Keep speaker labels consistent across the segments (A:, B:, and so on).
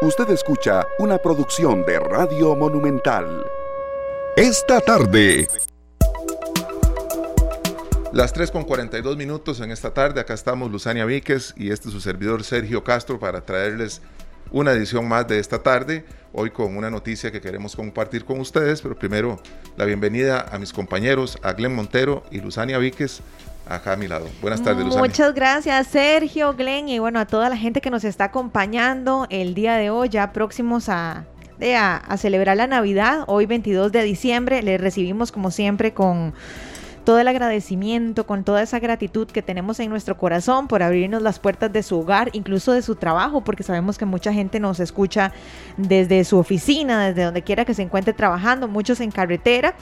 A: Usted escucha una producción de Radio Monumental. Esta tarde.
B: Las 3 con 42 minutos en esta tarde. Acá estamos Luzania Víquez y este es su servidor Sergio Castro para traerles una edición más de esta tarde. Hoy con una noticia que queremos compartir con ustedes, pero primero la bienvenida a mis compañeros, a Glenn Montero y Luzania Víquez acá a mi lado. Buenas tardes, Luzania.
C: Muchas gracias, Sergio, Glenn, y bueno, a toda la gente que nos está acompañando el día de hoy, ya próximos a, a, celebrar la Navidad, hoy 22 de diciembre. Les recibimos como siempre con todo el agradecimiento, con toda esa gratitud que tenemos en nuestro corazón por abrirnos las puertas de su hogar, incluso de su trabajo, porque sabemos que mucha gente nos escucha desde su oficina, desde donde quiera que se encuentre trabajando, muchos en carretera.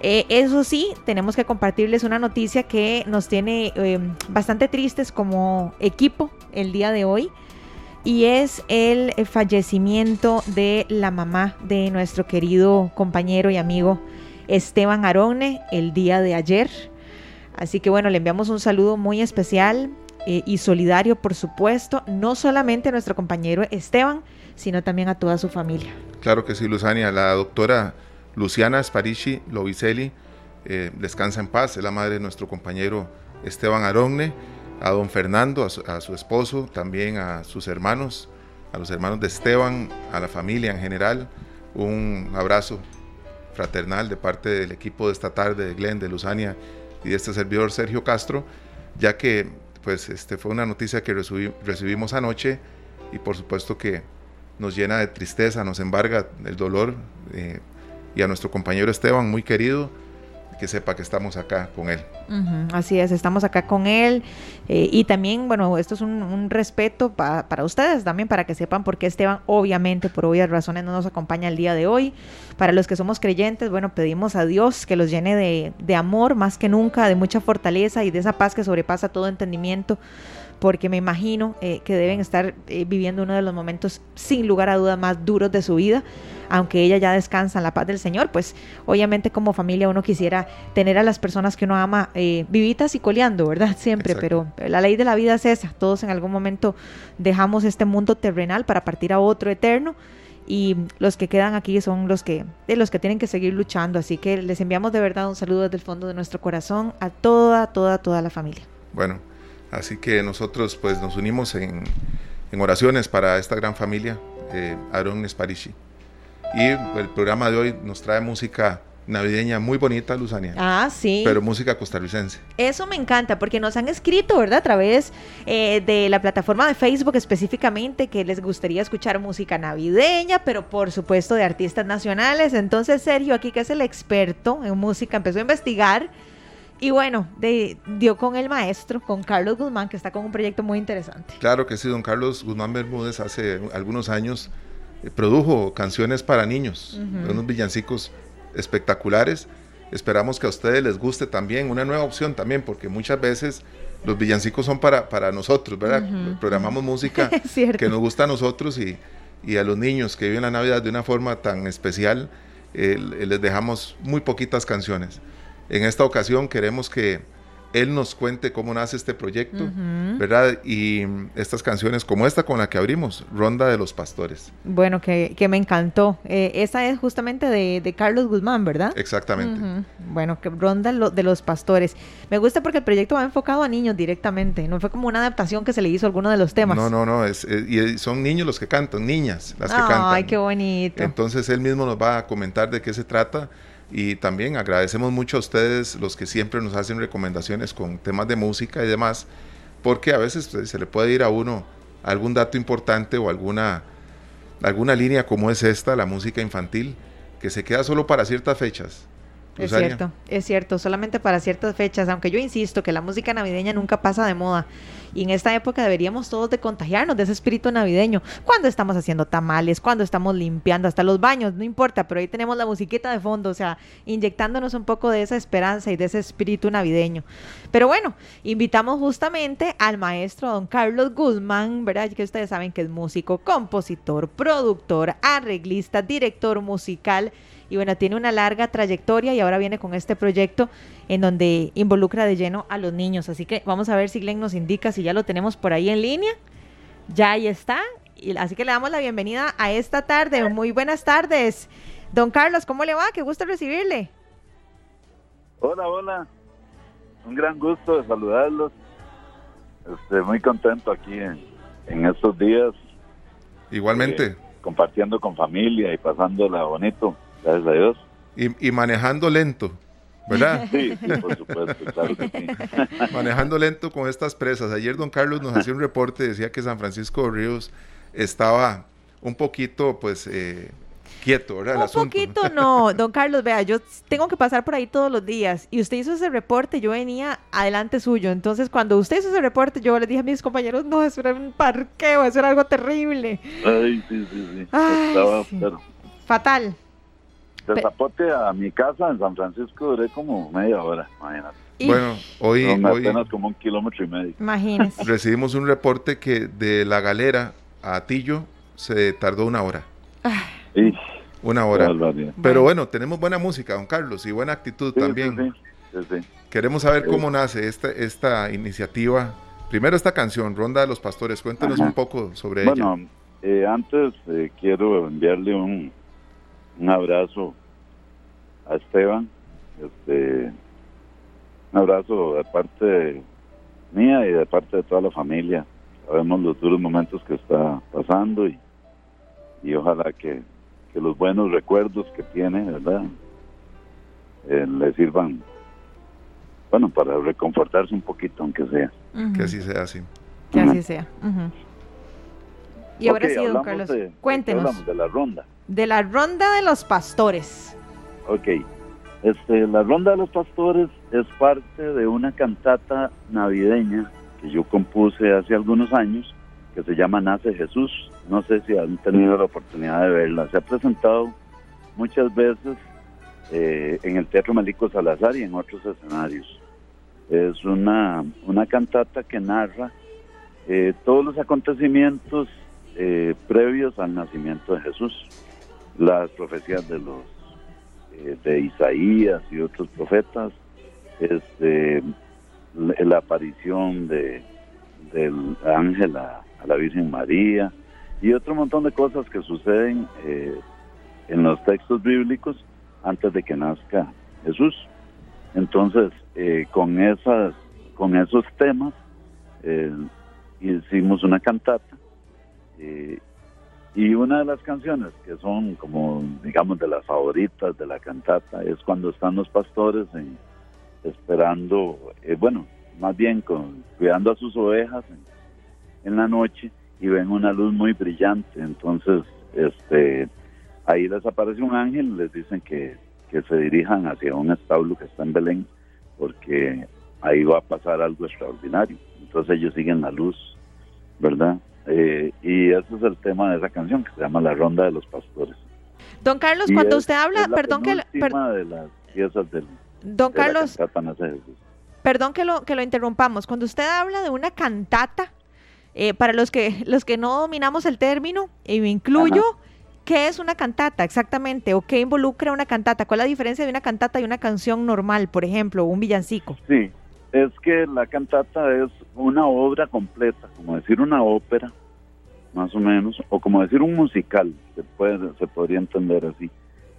C: Eh, eso sí, tenemos que compartirles una noticia que nos tiene eh, bastante tristes como equipo el día de hoy y es el fallecimiento de la mamá de nuestro querido compañero y amigo Esteban Arone el día de ayer. Así que bueno, le enviamos un saludo muy especial eh, y solidario, por supuesto, no solamente a nuestro compañero Esteban, sino también a toda su familia.
B: Claro que sí, Luzania. La doctora Luciana Sparici Lovicelli, eh, descansa en paz, es la madre de nuestro compañero Esteban Aronne, a don Fernando, a su, esposo, también a sus hermanos, a los hermanos de Esteban, a la familia en general, un abrazo fraternal de parte del equipo de esta tarde, de Glenn, de Luzania y de este servidor Sergio Castro, ya que pues este fue una noticia que recibimos anoche y por supuesto que nos llena de tristeza, nos embarga el dolor eh, y a nuestro compañero Esteban, muy querido, que sepa que estamos acá con él.
C: así es, estamos acá con él. Eh, y también, bueno, esto es un, respeto para ustedes también, para que sepan por qué Esteban, obviamente, por obvias razones, no nos acompaña el día de hoy. Para los que somos creyentes, bueno, pedimos a Dios que los llene de, de amor más que nunca, de mucha fortaleza y de esa paz que sobrepasa todo entendimiento porque me imagino eh, que deben estar eh, viviendo uno de los momentos sin lugar a dudas más duros de su vida, aunque ella ya descansa en la paz del Señor, pues obviamente como familia uno quisiera tener a las personas que uno ama eh, vivitas y coleando, ¿verdad? Siempre, pero la ley de la vida es esa, todos en algún momento dejamos este mundo terrenal para partir a otro eterno y los que quedan aquí son los que de los que tienen que seguir luchando, así que les enviamos de verdad un saludo desde el fondo de nuestro corazón a toda toda toda la familia.
B: Bueno, Así que nosotros pues nos unimos en, oraciones para esta gran familia, eh, Aaron Sparici. Y el programa de hoy nos trae música navideña muy bonita, Luzania.
C: Ah, sí.
B: Pero música costarricense.
C: Eso me encanta, porque nos han escrito, ¿verdad? A través eh, de la plataforma de Facebook específicamente, que les gustaría escuchar música navideña, pero por supuesto de artistas nacionales. Entonces, Sergio, aquí que es el experto en música, empezó a investigar y bueno, dio con el maestro, con Carlos Guzmán, que está con un proyecto muy interesante.
B: Claro que sí, don Carlos Guzmán Bermúdez hace algunos años eh, produjo canciones para niños, unos villancicos espectaculares. Esperamos que a ustedes les guste también, una nueva opción también, porque muchas veces los villancicos son para, para nosotros, ¿verdad? Programamos música que nos gusta a nosotros y, y, a los niños que viven la Navidad de una forma tan especial, eh, les dejamos muy poquitas canciones. En esta ocasión queremos que él nos cuente cómo nace este proyecto, ¿verdad? Y estas canciones como esta con la que abrimos, Ronda de los Pastores.
C: Bueno, que, me encantó. Eh, esa es justamente de, Carlos Guzmán, ¿verdad?
B: Exactamente.
C: Bueno, que Ronda de los Pastores. Me gusta porque el proyecto va enfocado a niños directamente, no fue como una adaptación que se le hizo a alguno de los temas.
B: No, no, no, es, y son niños los que cantan, niñas las que cantan.
C: Ay, qué bonito.
B: Entonces él mismo nos va a comentar de qué se trata y también agradecemos mucho a ustedes los que siempre nos hacen recomendaciones con temas de música y demás, porque a veces pues, se le puede ir a uno algún dato importante o alguna, alguna línea como es esta, la música infantil, que se queda solo para ciertas fechas.
C: Es cierto, es cierto, solamente para ciertas fechas, aunque yo insisto que la música navideña nunca pasa de moda. Y en esta época deberíamos todos de contagiarnos de ese espíritu navideño. Cuando estamos haciendo tamales, cuando estamos limpiando hasta los baños, no importa, pero ahí tenemos la musiquita de fondo, o sea, inyectándonos un poco de esa esperanza y de ese espíritu navideño. Pero bueno, invitamos justamente al maestro don Carlos Guzmán, ¿verdad? Que ustedes saben que es músico, compositor, productor, arreglista, director musical y bueno, tiene una larga trayectoria y ahora viene con este proyecto en donde involucra de lleno a los niños. Así que vamos a ver si Glenn nos indica si ya lo tenemos por ahí en línea. Ya ahí está. Y, así que le damos la bienvenida a esta tarde. Muy buenas tardes. Don Carlos, ¿cómo le va? Qué gusto recibirle.
D: Hola, hola. Un gran gusto de saludarlos. Este, muy contento aquí en, estos días.
B: Igualmente.
D: Eh, compartiendo con familia y pasándola bonito, gracias a Dios.
B: Y, y manejando lento. ¿verdad?
D: Sí, por supuesto, claro que sí.
B: Manejando lento con estas presas. Ayer don Carlos nos hacía un reporte, decía que San Francisco de Ríos estaba un poquito, pues, eh, quieto, ¿verdad?
C: un poquito no, don Carlos, vea, yo tengo que pasar por ahí todos los días y usted hizo ese reporte, yo venía adelante suyo, entonces cuando usted hizo ese reporte, yo le dije a mis compañeros, no, eso era un parqueo, eso era algo terrible.
D: Ay, sí, sí, sí. Estaba,
C: Fatal.
D: De Zapote a mi casa en San Francisco duré como media hora, imagínate.
B: Bueno, hoy, hoy
D: apenas como un kilómetro y medio.
C: Imagínese.
B: Recibimos un reporte que de la galera a Atillo se tardó una hora. Una hora. Pero bueno, tenemos buena música, don Carlos, y buena actitud también. Queremos saber cómo nace esta, esta iniciativa. Primero esta canción, Ronda de los Pastores. Cuéntenos un poco sobre ella.
D: Bueno, eh, antes eh, quiero enviarle un, un abrazo a Esteban, este, un abrazo de parte mía y de parte de toda la familia. Sabemos los duros momentos que está pasando y, y ojalá que, los buenos recuerdos que tiene, ¿verdad? Eh, le sirvan, bueno, para reconfortarse un poquito, aunque sea.
B: Que así sea, así.
C: Que así sea. Y ahora sí, don Carlos, cuéntenos.
D: Hablamos de la ronda.
C: De la ronda de los pastores.
D: Ok. Este, la ronda de los pastores es parte de una cantata navideña que yo compuse hace algunos años que se llama Nace Jesús. No sé si han tenido la oportunidad de verla. Se ha presentado muchas veces eh, en el Teatro Malico Salazar y en otros escenarios. Es una, una cantata que narra eh, todos los acontecimientos eh, previos al nacimiento de Jesús las profecías de los eh, de Isaías y otros profetas, este, la aparición de del ángel a, la Virgen María y otro montón de cosas que suceden eh, en los textos bíblicos antes de que nazca Jesús. Entonces, eh, con esas, con esos temas hicimos una cantata y una de las canciones que son como, digamos, de las favoritas de la cantata es cuando están los pastores esperando, eh, bueno, más bien con, cuidando a sus ovejas en, la noche y ven una luz muy brillante. Entonces, este, ahí les aparece un ángel les dicen que, que se dirijan hacia un establo que está en Belén porque ahí va a pasar algo extraordinario. Entonces ellos siguen la luz, ¿verdad? Eh, y ese es el tema de esa canción que se llama La Ronda de los Pastores.
C: Don Carlos, cuando usted habla, perdón que...
D: de las piezas del,
C: Don Carlos, perdón que lo, que lo interrumpamos. Cuando usted habla de una cantata, eh, para los que, los que no dominamos el término, y me incluyo, ¿qué es una cantata exactamente? ¿O qué involucra una cantata? ¿Cuál es la diferencia de una cantata y una canción normal, por ejemplo, un villancico?
D: Sí, es que la cantata es una obra completa, como decir una ópera, más o menos, o como decir un musical, se, puede, se podría entender así,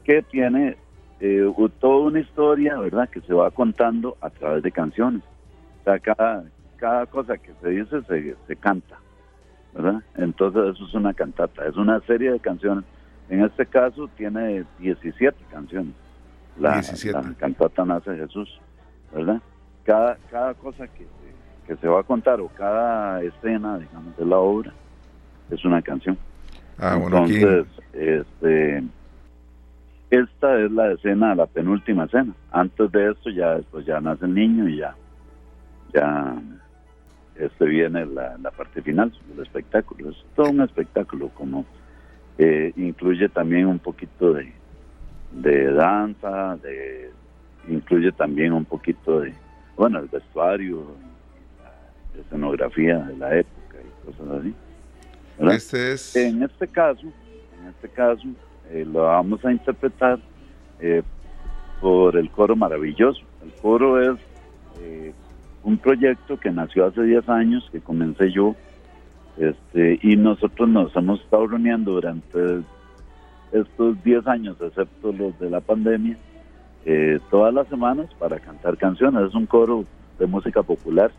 D: que tiene eh, toda una historia, ¿verdad?, que se va contando a través de canciones. O sea, cada, cada cosa que se dice se, se canta, ¿verdad? Entonces eso es una cantata, es una serie de canciones. En este caso tiene 17 canciones. La, 17. la cantata nace Jesús, ¿verdad? Cada, cada cosa que se, que se va a contar o cada escena, digamos, de la obra es una canción.
B: Ah, bueno,
D: Entonces, este, esta es la escena, la penúltima escena. Antes de esto ya después ya nace el niño y ya, ya este viene la, la parte final del espectáculo. Es todo un espectáculo como eh, incluye también un poquito de, de danza, de incluye también un poquito de, bueno, el vestuario, la escenografía de la época y cosas así.
B: Este es...
D: En este caso, en este caso, eh, lo vamos a interpretar eh, por el coro maravilloso. El coro es eh, un proyecto que nació hace 10 años, que comencé yo Este, y nosotros nos hemos estado reuniendo durante estos 10 años, excepto los de la pandemia, eh, todas las semanas para cantar canciones. Es un coro de música popular.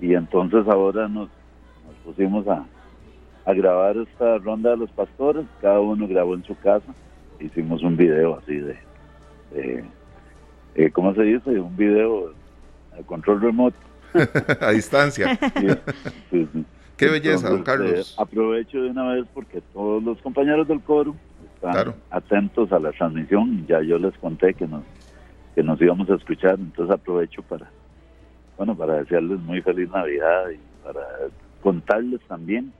D: Y entonces ahora nos, nos pusimos a, a grabar esta ronda de los pastores. Cada uno grabó en su casa. Hicimos un video así de, de eh, ¿cómo se dice? Un video a control remoto.
B: a distancia.
D: Sí, sí.
B: Qué belleza, don Carlos.
D: eh, aprovecho de una vez porque todos los compañeros del coro están
B: Claro.
D: atentos a la transmisión. Ya yo les conté que nos que nos íbamos a escuchar, entonces aprovecho para bueno para desearles muy feliz Navidad y para contarles también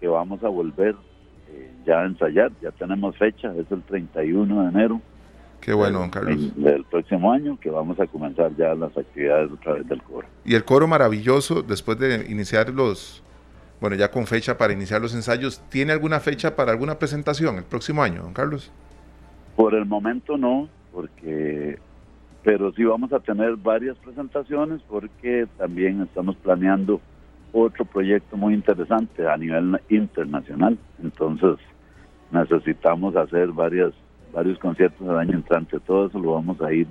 D: que vamos a volver eh, ya a ensayar. Ya tenemos fecha, es el 31 de enero
B: Qué bueno, don Carlos.
D: del, del próximo año que vamos a comenzar ya las actividades otra vez del coro.
B: Y el coro maravilloso, después de iniciar los, bueno, ya con fecha para iniciar los ensayos, ¿tiene alguna fecha para alguna presentación el próximo año, don Carlos?
D: Por el momento no, porque pero sí vamos a tener varias presentaciones porque también estamos planeando otro proyecto muy interesante a nivel internacional. Entonces necesitamos hacer varias varios conciertos el año entrante. Todo eso lo vamos a ir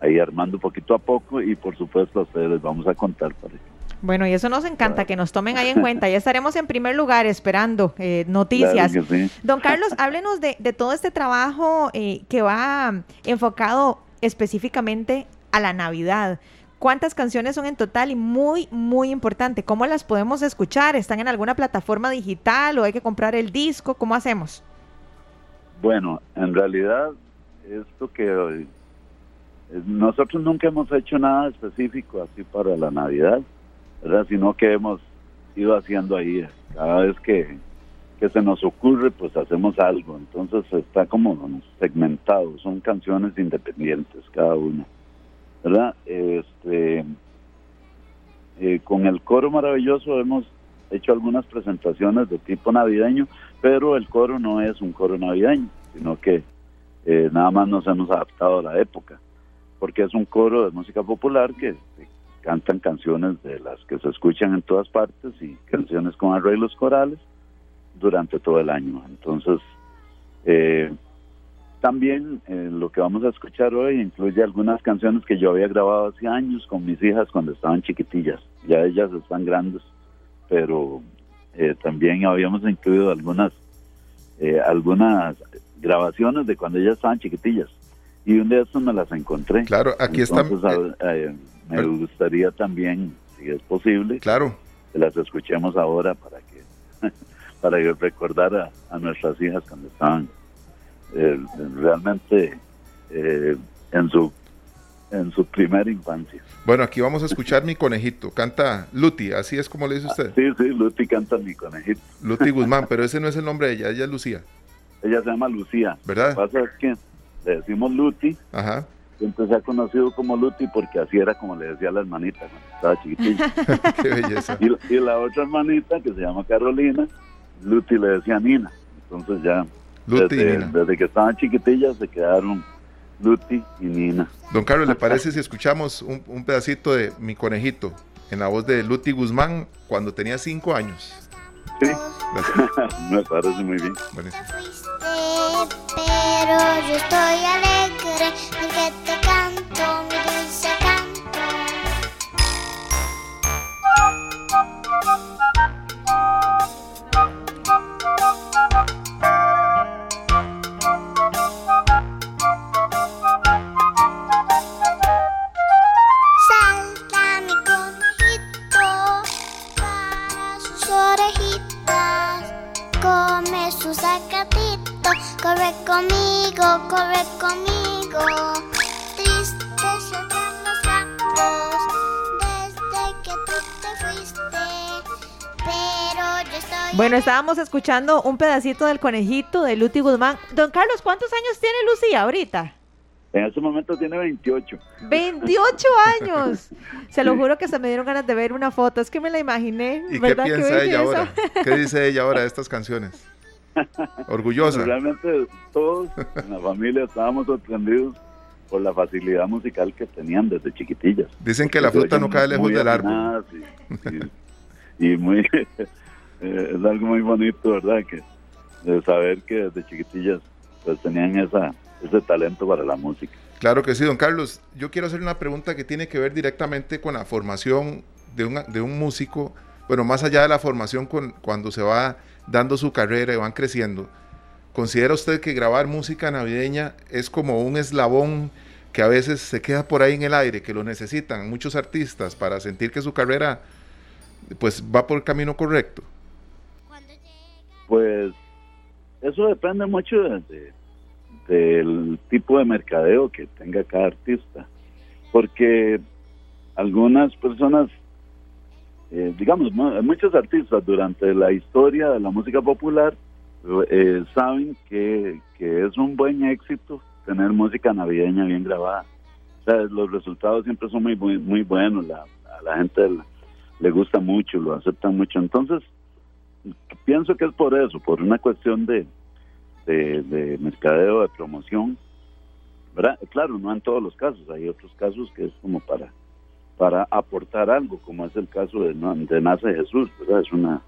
D: ahí armando poquito a poco y por supuesto a ustedes les vamos a contar para que
C: Bueno, y eso nos encanta, que nos tomen ahí en cuenta. Ya estaremos en primer lugar esperando eh, noticias.
D: Claro que sí.
C: Don Carlos, háblenos de, de todo este trabajo eh, que va enfocado específicamente a la Navidad. ¿Cuántas canciones son en total? Y muy, muy importante, ¿cómo las podemos escuchar? ¿Están en alguna plataforma digital o hay que comprar el disco? ¿Cómo hacemos?
D: Bueno, en realidad, esto que eh, nosotros nunca hemos hecho nada específico así para la Navidad, ¿verdad? Sino que hemos ido haciendo ahí, cada vez que, que se nos ocurre, pues hacemos algo. Entonces está como segmentado, son canciones independientes cada una, ¿verdad? Este, eh, con el coro maravilloso hemos hecho algunas presentaciones de tipo navideño, pero el coro no es un coro navideño, sino que eh, nada más nos hemos adaptado a la época, porque es un coro de música popular que cantan canciones de las que se escuchan en todas partes y canciones con arreglos corales durante todo el año. Entonces, eh, también eh, lo que vamos a escuchar hoy incluye algunas canciones que yo había grabado hace años con mis hijas cuando estaban chiquitillas. Ya ellas están grandes, pero eh, también habíamos incluido algunas eh, algunas grabaciones de cuando ellas estaban chiquitillas. Y un día estos me las encontré.
B: Claro, aquí.
D: Entonces, me
B: pero-
D: gustaría también, si es posible,
B: Claro,
D: que las escuchemos ahora para que para recordar a, a nuestras hijas cuando estaban eh, realmente eh, en su en su primera infancia.
B: bueno, aquí vamos a escuchar mi conejito. Canta Luti, así es como le dice usted.
D: Sí, sí, Luti canta mi conejito.
B: Luti Guzmán, pero ese no es el nombre de ella, ella es Lucía,
D: Ella se llama Lucía. Lo
B: ¿verdad?
D: que pasa es que le decimos Luti,
B: Ajá.
D: Siempre se ha conocido como Luti porque así era como le decía a la hermanita cuando estaba chiquitilla.
B: Qué belleza.
D: y, y la otra hermanita que se llama Carolina, Luti le decía Nina. Entonces ya
B: Luti y
D: desde,
B: Nina.
D: desde que estaban chiquitillas se quedaron Luti y Nina.
B: Don Carlos, ¿le parece si escuchamos un, un pedacito de Mi Conejito en la voz de Luti Guzmán cuando tenía cinco años?
D: Sí, me parece muy bien.
B: Buenísimo.
E: pero yo estoy alegre porque te canto mi dulce canto. Salta mi conejito para sus orejitas. Come su sacatito, corre conmigo, corre conmigo. Triste se dan los gatos desde que tú te fuiste. Pero yo estoy.
C: Bueno, estábamos escuchando un pedacito del conejito de Luti Guzmán. Don Carlos, ¿cuántos años tiene Lucía ahorita?
D: En ese momento tiene 28.
C: 28 años. Se lo juro que se me dieron ganas de ver una foto. Es que me la imaginé.
B: ¿Y qué
C: ¿verdad?
B: piensa ella
C: belleza.
B: ahora? ¿Qué dice ella ahora de estas canciones? Orgullosa.
D: Realmente todos en la familia estábamos sorprendidos por la facilidad musical que tenían desde chiquitillas.
B: Dicen que la fruta no cae lejos del árbol.
D: Y, y- y muy, eh, es algo muy bonito, ¿verdad? Que de saber que desde chiquitillas pues tenían esa, ese talento para la música.
B: Claro que sí, don Carlos. Yo quiero hacer una pregunta que tiene que ver directamente con la formación de un, de un músico, bueno, más allá de la formación con, cuando se va dando su carrera y van creciendo. ¿Considera usted que grabar música navideña es como un eslabón que a veces se queda por ahí en el aire, que lo necesitan muchos artistas para sentir que su carrera pues va por el camino correcto?
D: Pues eso depende mucho de, del tipo de mercadeo que tenga cada artista, porque algunas personas, eh, digamos, muchos artistas durante la historia de la música popular eh, saben que, que es un buen éxito tener música navideña bien grabada. Los resultados siempre son muy muy, muy buenos, la, a la gente le gusta mucho, lo aceptan mucho. Entonces, pienso que es por eso, por una cuestión de, de, mercadeo, de promoción. ¿verdad? Claro, no en todos los casos, hay otros casos que es como para para aportar algo, como es el caso de, de Nace Jesús, ¿verdad? Es una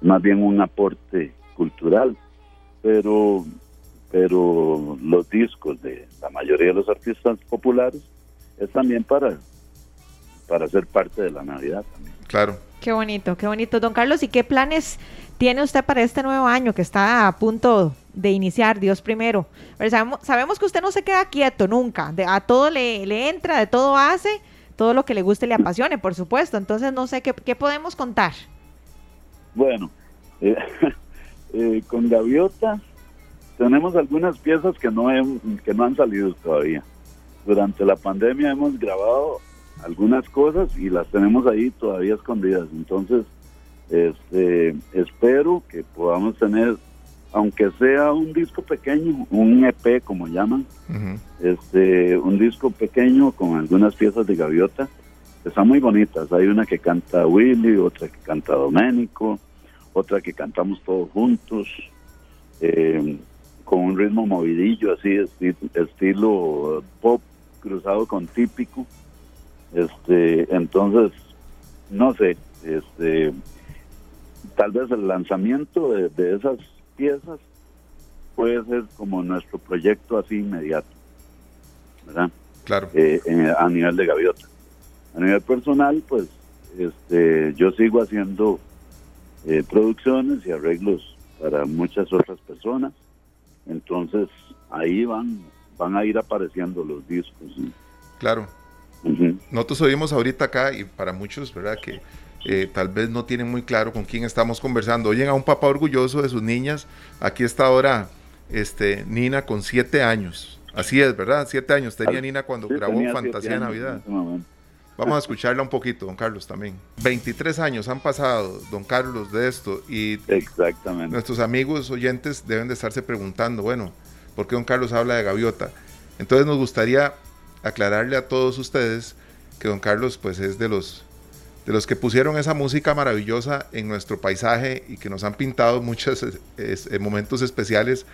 D: más bien un aporte cultural, pero pero los discos de la mayoría de los artistas populares es también para para ser parte de la Navidad también.
B: Claro.
C: Qué bonito, qué bonito. Don Carlos, ¿y qué planes tiene usted para este nuevo año que está a punto de iniciar? Dios primero. sabemos, que usted no se queda quieto nunca. a todo le, entra, de todo hace, todo lo que le guste le apasione, por supuesto. Entonces, no sé, ¿qué, podemos contar?
D: Bueno, eh, eh, con Gaviota tenemos algunas piezas que no, que no han salido todavía. Durante la pandemia hemos grabado algunas cosas y las tenemos ahí todavía escondidas. Entonces, este, espero que podamos tener, aunque sea un disco pequeño, un EP como llaman, este, un disco pequeño con algunas piezas de gaviota, están muy bonitas. Hay una que canta Willy, otra que canta Doménico, otra que cantamos todos juntos, eh, con un ritmo movidillo, así, estilo pop cruzado con típico. Este, entonces, no sé, este, tal vez el lanzamiento de, esas piezas puede ser como nuestro proyecto así inmediato, ¿verdad?
B: Claro.
D: Eh, a nivel de gaviota. A nivel personal, pues, este, yo sigo haciendo eh, producciones y arreglos para muchas otras personas. Entonces, ahí van, van a ir apareciendo los discos.
B: Claro. Nosotros oímos ahorita acá, y para muchos, ¿verdad? Que eh, tal vez no tienen muy claro con quién estamos conversando. Oyen a un papá orgulloso de sus niñas. Aquí está ahora este, Nina con siete años. Así es, ¿verdad? Siete años tenía Nina cuando grabó Fantasía de Navidad. Vamos a escucharla un poquito, don Carlos, también. 23 años han pasado, don Carlos, de esto. Y
D: Exactamente.
B: nuestros amigos oyentes deben de estarse preguntando, bueno, ¿por qué don Carlos habla de gaviota? Entonces nos gustaría aclararle a todos ustedes que don Carlos pues es de los de los que pusieron esa música maravillosa en nuestro paisaje y que nos han pintado muchos momentos especiales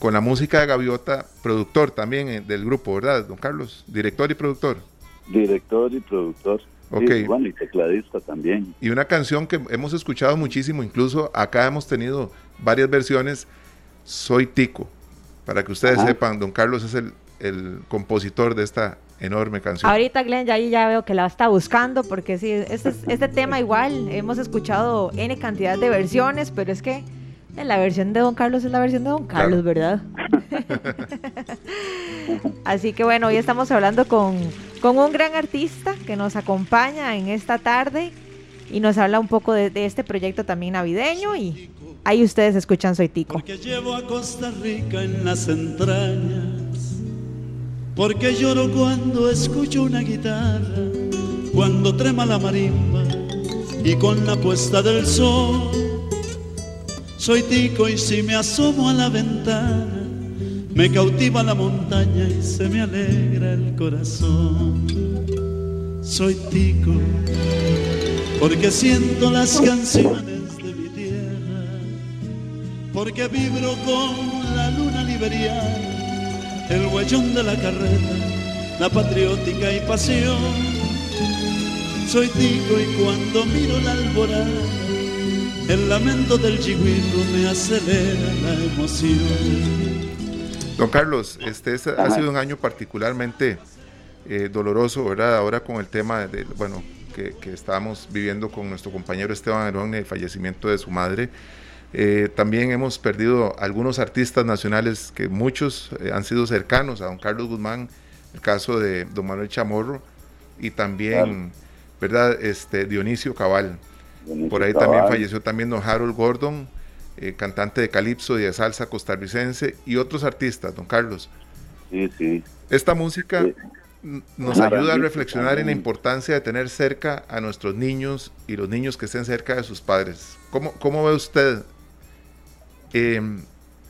B: con la música de Gaviota, productor también eh, del grupo, ¿verdad, don Carlos? Director y productor.
D: Director y productor.
B: Ok.
D: bueno, y tecladista también.
B: Y una canción que hemos escuchado muchísimo, incluso acá hemos tenido varias versiones, Soy Tico. Para que ustedes sepan, don Carlos es el el compositor de esta enorme canción.
C: Ahorita Glenn ya, ya veo que la está buscando porque sí, este, este tema igual hemos escuchado N cantidad de versiones, pero es que la versión de Don Carlos es la versión de Don Carlos, ¿verdad? Así que bueno, hoy estamos hablando con, con, un gran artista que nos acompaña en esta tarde y nos habla un poco de, de este proyecto también navideño y ahí ustedes escuchan Soy Tico.
F: Porque llevo a Costa Rica en las entrañas porque lloro cuando escucho una guitarra, cuando trema la marimba y con la puesta del sol. Soy tico y si me asomo a la ventana, me cautiva la montaña y se me alegra el corazón. Soy tico porque siento las canciones de mi tierra, porque vibro con la luna liberiana el huellón de la carreta, la patriótica y pasión. Soy tico y cuando miro la alborada, el lamento del chigüiro me acelera la emoción.
B: Don Carlos, este ha sido un año particularmente eh, doloroso, ¿verdad? Ahora con el tema de, bueno, que, que estábamos viviendo con nuestro compañero Esteban Arón, el fallecimiento de su madre. Eh, también hemos perdido algunos artistas nacionales que muchos eh, han sido cercanos a don Carlos Guzmán, el caso de don Manuel Chamorro y también, ¿verdad? Este, Dionisio Cabal. Por ahí también falleció también don Harold Gordon, eh, cantante de calipso y de salsa costarricense, y otros artistas, don Carlos.
D: Sí, sí.
B: Esta música nos ayuda a reflexionar en la importancia de tener cerca a nuestros niños y los niños que estén cerca de sus padres. ¿Cómo, cómo ve usted em,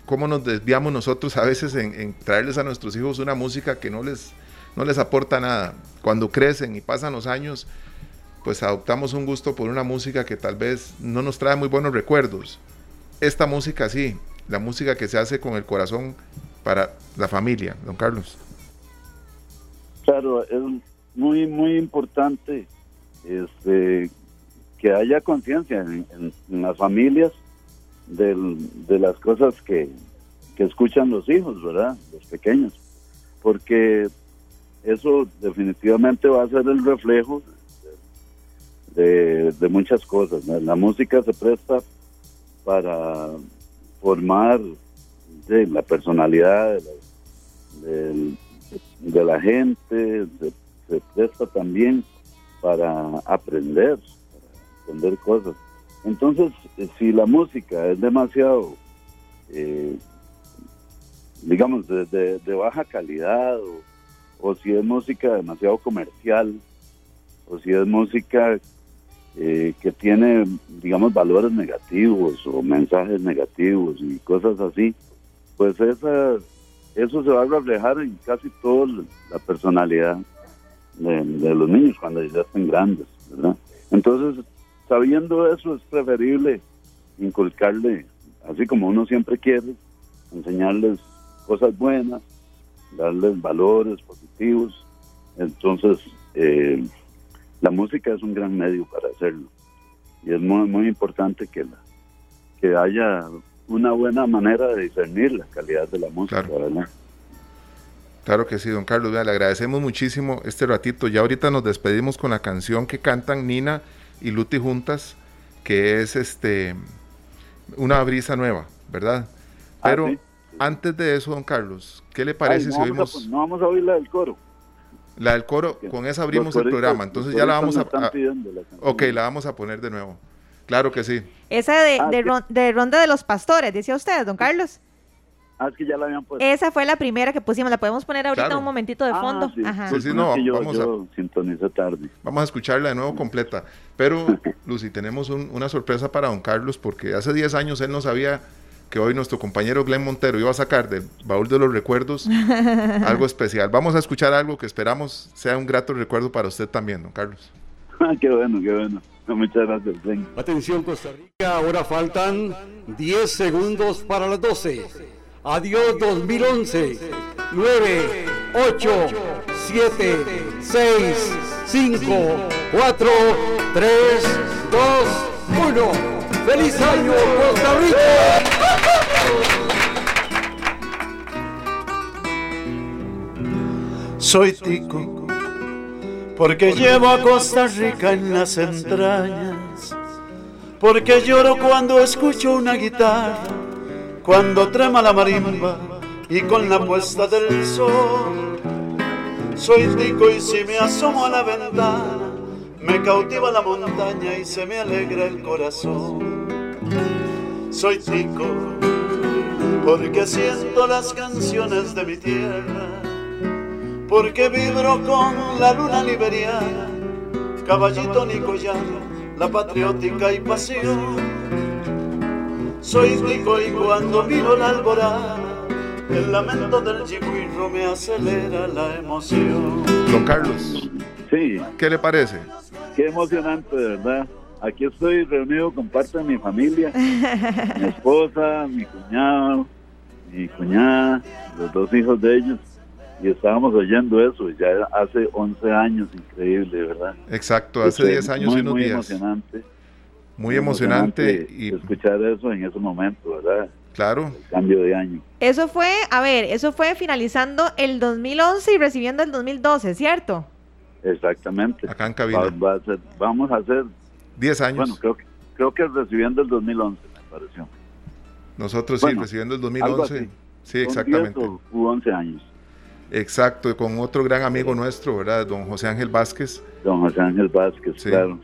B: cómo nos desviamos nosotros a veces en, traerles a nuestros hijos una música que no les, no les aporta nada? Cuando crecen y pasan los años, pues adoptamos un gusto por una música que tal vez no nos trae muy buenos recuerdos. Esta música sí, la música que se hace con el corazón para la familia, don Carlos.
D: Claro, es muy, muy importante este, que haya conciencia en, las familias de las cosas que, que escuchan los hijos, ¿verdad? Los pequeños. Porque eso definitivamente va a ser el reflejo de, muchas cosas. La música se presta para formar la personalidad de la, gente, se, presta también para aprender, para aprender cosas. Entonces, si la música es demasiado, eh, digamos, de, baja calidad, o, si es música demasiado comercial, o si es música eh, que tiene, digamos, valores negativos o mensajes negativos y cosas así, pues esa, eso se va a reflejar en casi toda la personalidad de, los niños cuando ya estén grandes, ¿verdad? Entonces, sabiendo eso, es preferible inculcarle, así como uno siempre quiere, enseñarles cosas buenas, darles valores positivos. Entonces, eh, la música es un gran medio para hacerlo y es muy, muy importante que, la, que haya una buena manera de discernir la calidad de la música,
B: claro. Claro que sí, don Carlos. le agradecemos muchísimo este ratito. Ya ahorita nos despedimos con la canción que cantan Nina y Luti juntas, que es este una brisa nueva, ¿verdad? Ah, Pero antes de eso, don Carlos, ¿qué le parece si oímos?
D: no vamos a oír la del coro.
B: La del coro, con esa abrimos el programa, entonces ya la vamos a... ok, la vamos a poner de nuevo. Claro que sí.
C: Esa de, ah, de, Ronda de los Pastores, decía usted, don Carlos.
D: Ah, es que ya la habían puesto.
C: Esa fue la primera que pusimos, la podemos poner ahorita un momentito de ah, fondo.
D: sí. Ajá. Sí, no, vamos a, tarde.
B: Vamos a escucharla de nuevo completa. Pero, Lucy, tenemos una sorpresa para don Carlos, porque hace 10 años él no sabía que hoy nuestro compañero Glenn Montero iba a sacar del baúl de los recuerdos algo especial. Vamos a escuchar algo que esperamos sea un grato recuerdo para usted también, don Carlos.
D: Ah, qué bueno, qué bueno. Muchas gracias, Glenn.
G: Atención, Costa Rica, ahora faltan 10 segundos para las 12. Adiós 2011. 9, 8, 7, 6, 5, 4, 3, 2, 1. ¡Feliz año, Costa Rica!
F: Soy tico porque llevo a Costa Rica en las entrañas, porque lloro cuando escucho una guitarra, cuando trema la marimba y con la puesta del sol. Soy tico y si me asomo a la ventana, me cautiva la montaña y se me alegra el corazón. Soy tico porque siento las canciones de mi tierra, porque vibro con la luna liberiana, caballito nicoyano, la patriótica y pasión. Soy rico y cuando miro la alborada, el lamento del chihuirro me acelera la emoción.
B: Don Carlos,
D: sí.
B: ¿qué le parece?
D: Qué emocionante, de verdad aquí estoy reunido con parte de mi familia, mi esposa, mi cuñado, mi cuñada, los dos hijos de ellos, y estábamos oyendo eso ya hace 11 años, increíble, ¿verdad?
B: Exacto, hace 10 años
D: muy,
B: y unos
D: muy
B: días.
D: emocionante.
B: Muy emocionante y
D: escuchar eso en ese momento, ¿verdad?
B: Claro.
D: El cambio de año.
C: Eso fue, a ver, eso fue finalizando el 2011 y recibiendo el 2012, ¿cierto?
D: Exactamente.
B: Acá en cabina.
D: Va- va a ser- vamos a hacer,
B: 10 años.
D: bueno, creo que, creo que recibiendo el 2011, me pareció.
B: Nosotros
D: bueno,
B: sí, recibiendo el
D: algo
B: 2011.
D: así.
B: Sí, exactamente.
D: 10 o- u 11 años.
B: Exacto, y con otro gran amigo nuestro, ¿verdad? Don José Ángel Vázquez.
D: Don José Ángel Vázquez,
B: Sí.
D: claro.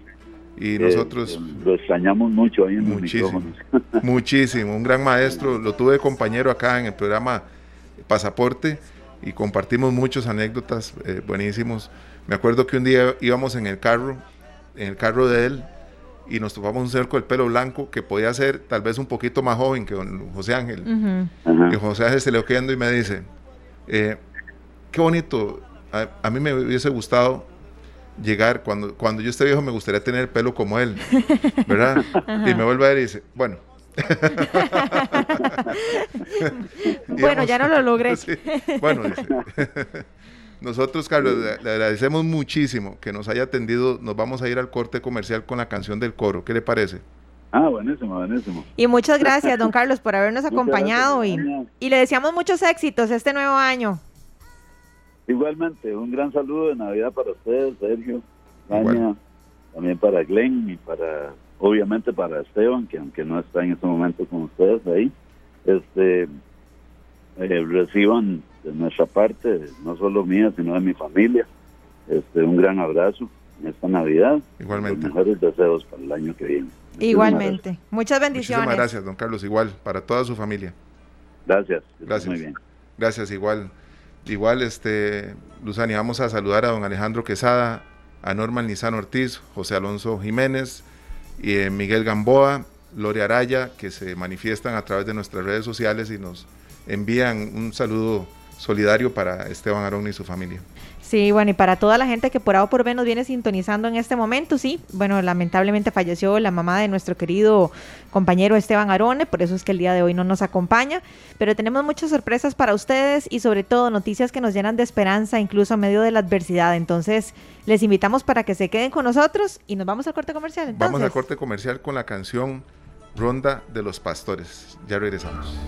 B: Y
D: Eh,
B: nosotros,
D: eh, lo extrañamos mucho ahí en
B: Muchísimo.
D: los micrófonos.
B: muchísimo, un gran maestro. Lo tuve de compañero acá en el programa Pasaporte y compartimos muchas anécdotas eh, buenísimos. Me acuerdo que un día íbamos en el carro, en el carro de él, y nos topamos un cerco del pelo blanco que podía ser tal vez un poquito más joven que don José Ángel. Y José Ángel se le quedó y me dice, eh, qué bonito, a, a mí me hubiese gustado llegar, cuando, cuando yo esté viejo me gustaría tener pelo como él, ¿verdad? y me vuelve a ver y dice, bueno.
C: Bueno, ya no lo logré.
B: Sí, Bueno, dice. Nosotros, Carlos, le, agradecemos muchísimo que nos haya atendido. Nos vamos a ir al corte comercial con la canción del coro. ¿Qué le parece?
D: Ah, buenísimo, buenísimo.
C: Y muchas gracias, don Carlos, por habernos acompañado
D: gracias,
C: y, y le deseamos muchos éxitos este nuevo año.
D: Igualmente, un gran saludo de Navidad para ustedes, Sergio, Tania, también para Glenn y para, obviamente para Esteban, que aunque no está en este momento con ustedes ahí, este, eh, reciban de nuestra parte, no solo mía, sino de mi familia, este, un gran abrazo en esta Navidad.
B: Igualmente.
D: Los mejores deseos para el año que viene. Muchísimas
C: Igualmente. Muchas bendiciones.
B: Muchísimas gracias, don Carlos. Igual, para toda su familia.
D: Gracias.
B: Gracias.
D: Muy bien.
B: Gracias, igual. Igual, este, Luzani, vamos a saludar a don Alejandro Quesada, a Norman Nizano Ortiz, José Alonso Jiménez, y eh, Miguel Gamboa, Lore Araya, que se manifiestan a través de nuestras redes sociales y nos envían un saludo solidario para Esteban Arón y su familia.
C: Sí, bueno, y para toda la gente que por A o por B nos viene sintonizando en este momento, sí, bueno, lamentablemente falleció la mamá de nuestro querido compañero Esteban Arone, por eso es que el día de hoy no nos acompaña, pero tenemos muchas sorpresas para ustedes y sobre todo noticias que nos llenan de esperanza, incluso a medio de la adversidad. Entonces, les invitamos para que se queden con nosotros y nos vamos al corte comercial. Entonces.
B: Vamos al corte comercial con la canción Ronda de los Pastores. Ya regresamos.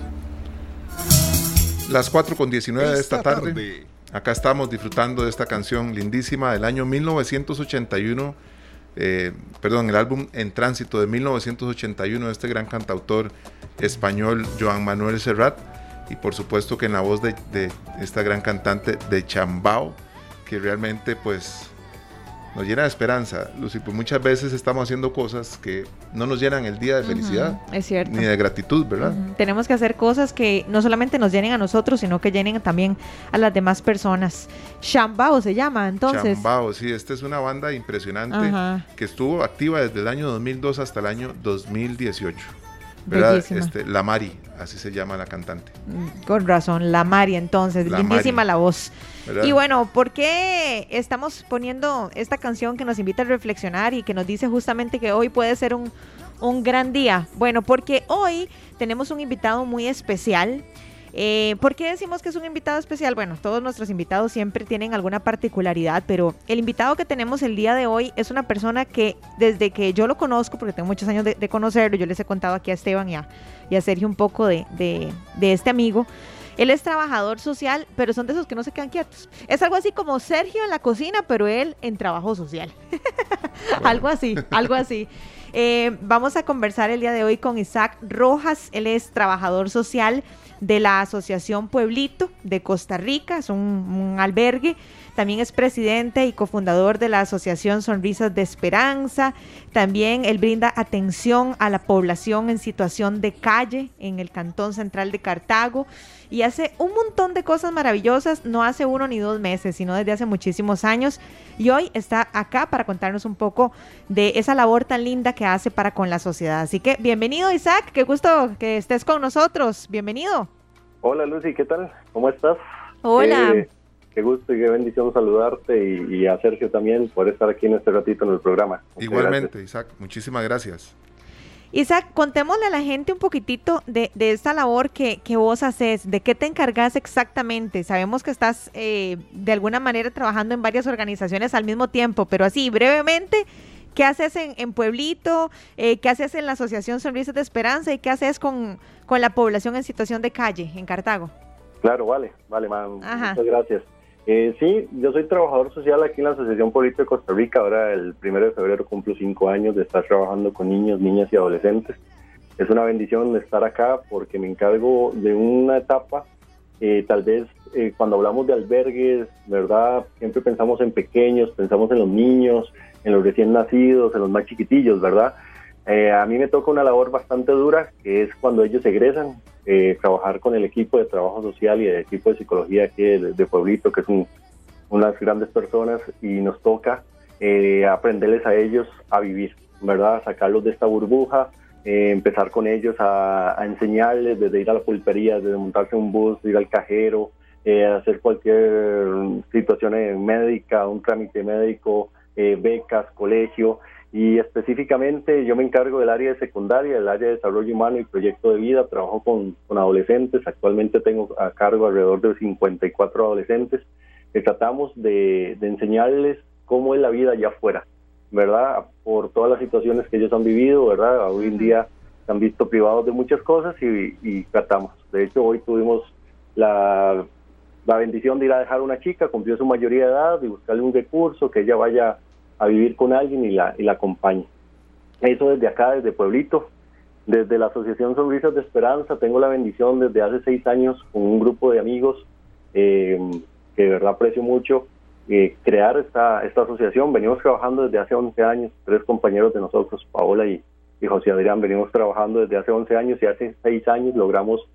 B: Las 4 con 19 de esta tarde. Acá estamos disfrutando de esta canción lindísima del año 1981. eh, perdón, el álbum En Tránsito de 1981 de este gran cantautor español Joan Manuel Serrat. Y por supuesto que en la voz de, esta gran cantante de Chambao, que realmente pues nos llena de esperanza. Lucy, pues muchas veces estamos haciendo cosas que no nos llenan el día de felicidad,
C: Ujú, es cierto.
B: ni de gratitud, ¿verdad?
C: Ujú. Tenemos que hacer cosas que no solamente nos llenen a nosotros, sino que llenen también a las demás personas. Shambao se llama, entonces.
B: Chambao, sí, esta es una banda impresionante
C: Ajá.
B: que estuvo activa desde el año 2002 hasta el año 2018. Este, la Mari, así se llama la cantante.
C: Mm, Con razón, la Mari entonces,
B: La
C: lindísima
B: Mari.
C: la voz.
B: ¿verdad?
C: Y bueno, ¿por qué estamos poniendo esta canción que nos invita a reflexionar y que nos dice justamente que hoy puede ser un, un gran día? Bueno, porque hoy tenemos un invitado muy especial. Eh, ¿Por qué decimos que es un invitado especial? Bueno, todos nuestros invitados siempre tienen alguna particularidad, pero el invitado que tenemos el día de hoy es una persona que desde que yo lo conozco, porque tengo muchos años de, de conocerlo, yo les he contado aquí a Esteban y a, y a Sergio un poco de, de- de este amigo. Él es trabajador social, pero son de esos que no se quedan quietos. Es algo así como Sergio en la cocina, pero él en trabajo social. algo así, algo así. Eh, vamos a conversar el día de hoy con Isaac Rojas. Él es trabajador social de la Asociación Pueblito de Costa Rica, es un, albergue. También es presidente y cofundador de la Asociación Sonrisas de Esperanza. También él brinda atención a la población en situación de calle en el Cantón Central de Cartago y hace un montón de cosas maravillosas, no hace uno ni dos meses, sino desde hace muchísimos años. Y hoy está acá para contarnos un poco de esa labor tan linda que hace para con la sociedad. Así que bienvenido Isaac, qué gusto que estés con nosotros. Bienvenido.
H: Hola Lucy, ¿qué tal? ¿Cómo estás?
C: Hola.
H: Eh, qué gusto y qué bendición saludarte y, y a Sergio también por estar aquí en este ratito en el programa. Muchas
B: Igualmente, Isaac, muchísimas gracias.
C: Isaac, contémosle a la gente un poquitito de, de esta labor que, que vos haces, de qué te encargas exactamente. Sabemos que estás eh, de alguna manera trabajando en varias organizaciones al mismo tiempo, pero así brevemente, ¿Qué haces en, Pueblito? Eh, ¿Qué haces en la Asociación Sonrisas de Esperanza? ¿Y qué haces con, con la población en situación de calle en Cartago?
H: Claro, vale, vale, Muchas gracias. Eh, sí, yo soy trabajador social aquí en la Asociación Política de Costa Rica. Ahora, el primero de febrero, cumplo cinco años de estar trabajando con niños, niñas y adolescentes. Es una bendición estar acá porque me encargo de una etapa, eh, tal vez eh, cuando hablamos de albergues, ¿verdad? Siempre pensamos en pequeños, pensamos en los niños, en los recién nacidos, en los más chiquitillos, ¿verdad? Eh, a mí me toca una labor bastante dura, que es cuando ellos egresan, eh, trabajar con el equipo de trabajo social y el equipo de psicología aquí de, Pueblito, que son unas grandes personas, y nos toca eh, aprenderles a ellos a vivir, ¿verdad? Sacarlos de esta burbuja, empezar con ellos a, enseñarles desde ir a la pulpería, desde montarse un bus, ir al cajero, hacer cualquier situación médica, un trámite médico, becas, colegio, y específicamente yo me encargo del área de secundaria, del área de desarrollo humano y proyecto de vida. Trabajo con, adolescentes. Actualmente tengo a cargo alrededor de 54 adolescentes que tratamos de, enseñarles cómo es la vida allá afuera, ¿verdad? Por todas las situaciones que ellos han vivido, ¿verdad? Hoy en día se han visto privados de muchas cosas y, y tratamos. De hecho, hoy tuvimos la, la bendición de ir a dejar a una chica, cumplió su mayoría de edad y buscarle un recurso que ella vaya a vivir con alguien y la, y la acompañe. Eso desde acá, desde Pueblito, desde la Asociación Sonrisas de Esperanza, tengo la bendición desde hace seis años con un grupo de amigos eh, que de verdad aprecio mucho, eh, crear esta, esta asociación. Venimos trabajando desde hace 11 años, tres compañeros de nosotros, Paola y, y José Adrián, venimos trabajando desde hace 11 años y hace seis años logramos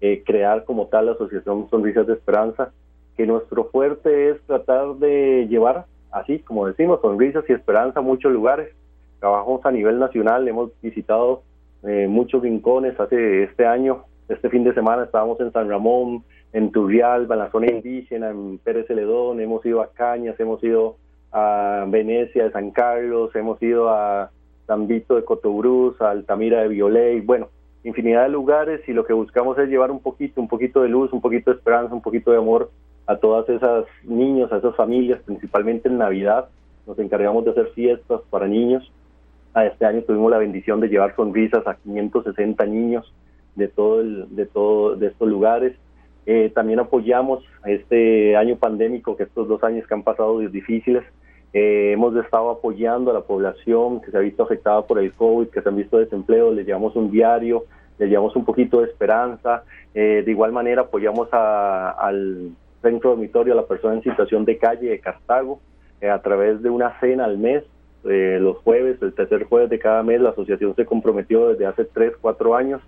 H: eh, crear como tal la Asociación Sonrisas de Esperanza, que nuestro fuerte es tratar de llevar así como decimos, sonrisas y esperanza muchos lugares. Trabajamos a nivel nacional, hemos visitado eh, muchos rincones. Hace este año, este fin de semana, estábamos en San Ramón, en Turrialba, en la zona indígena, en Pérez Celedón, hemos ido a Cañas, hemos ido a Venecia de San Carlos, hemos ido a San Vito de Cotobruz, a Altamira de Violey, bueno, infinidad de lugares y lo que buscamos es llevar un poquito, un poquito de luz, un poquito de esperanza, un poquito de amor a todas esas niños, a esas familias, principalmente en Navidad. Nos encargamos de hacer fiestas para niños. A este año tuvimos la bendición de llevar sonrisas a 560 niños de todo de todo de estos lugares. Eh, también apoyamos este año pandémico, que estos dos años que han pasado difíciles, eh, hemos estado apoyando a la población que se ha visto afectada por el COVID, que se han visto desempleo, les llevamos un diario, les llevamos un poquito de esperanza. Eh, de igual manera apoyamos al centro dormitorio a la persona en situación de calle de Cartago eh, a través de una cena al mes. Eh, los jueves, el tercer jueves de cada mes, la asociación se comprometió desde hace tres, cuatro años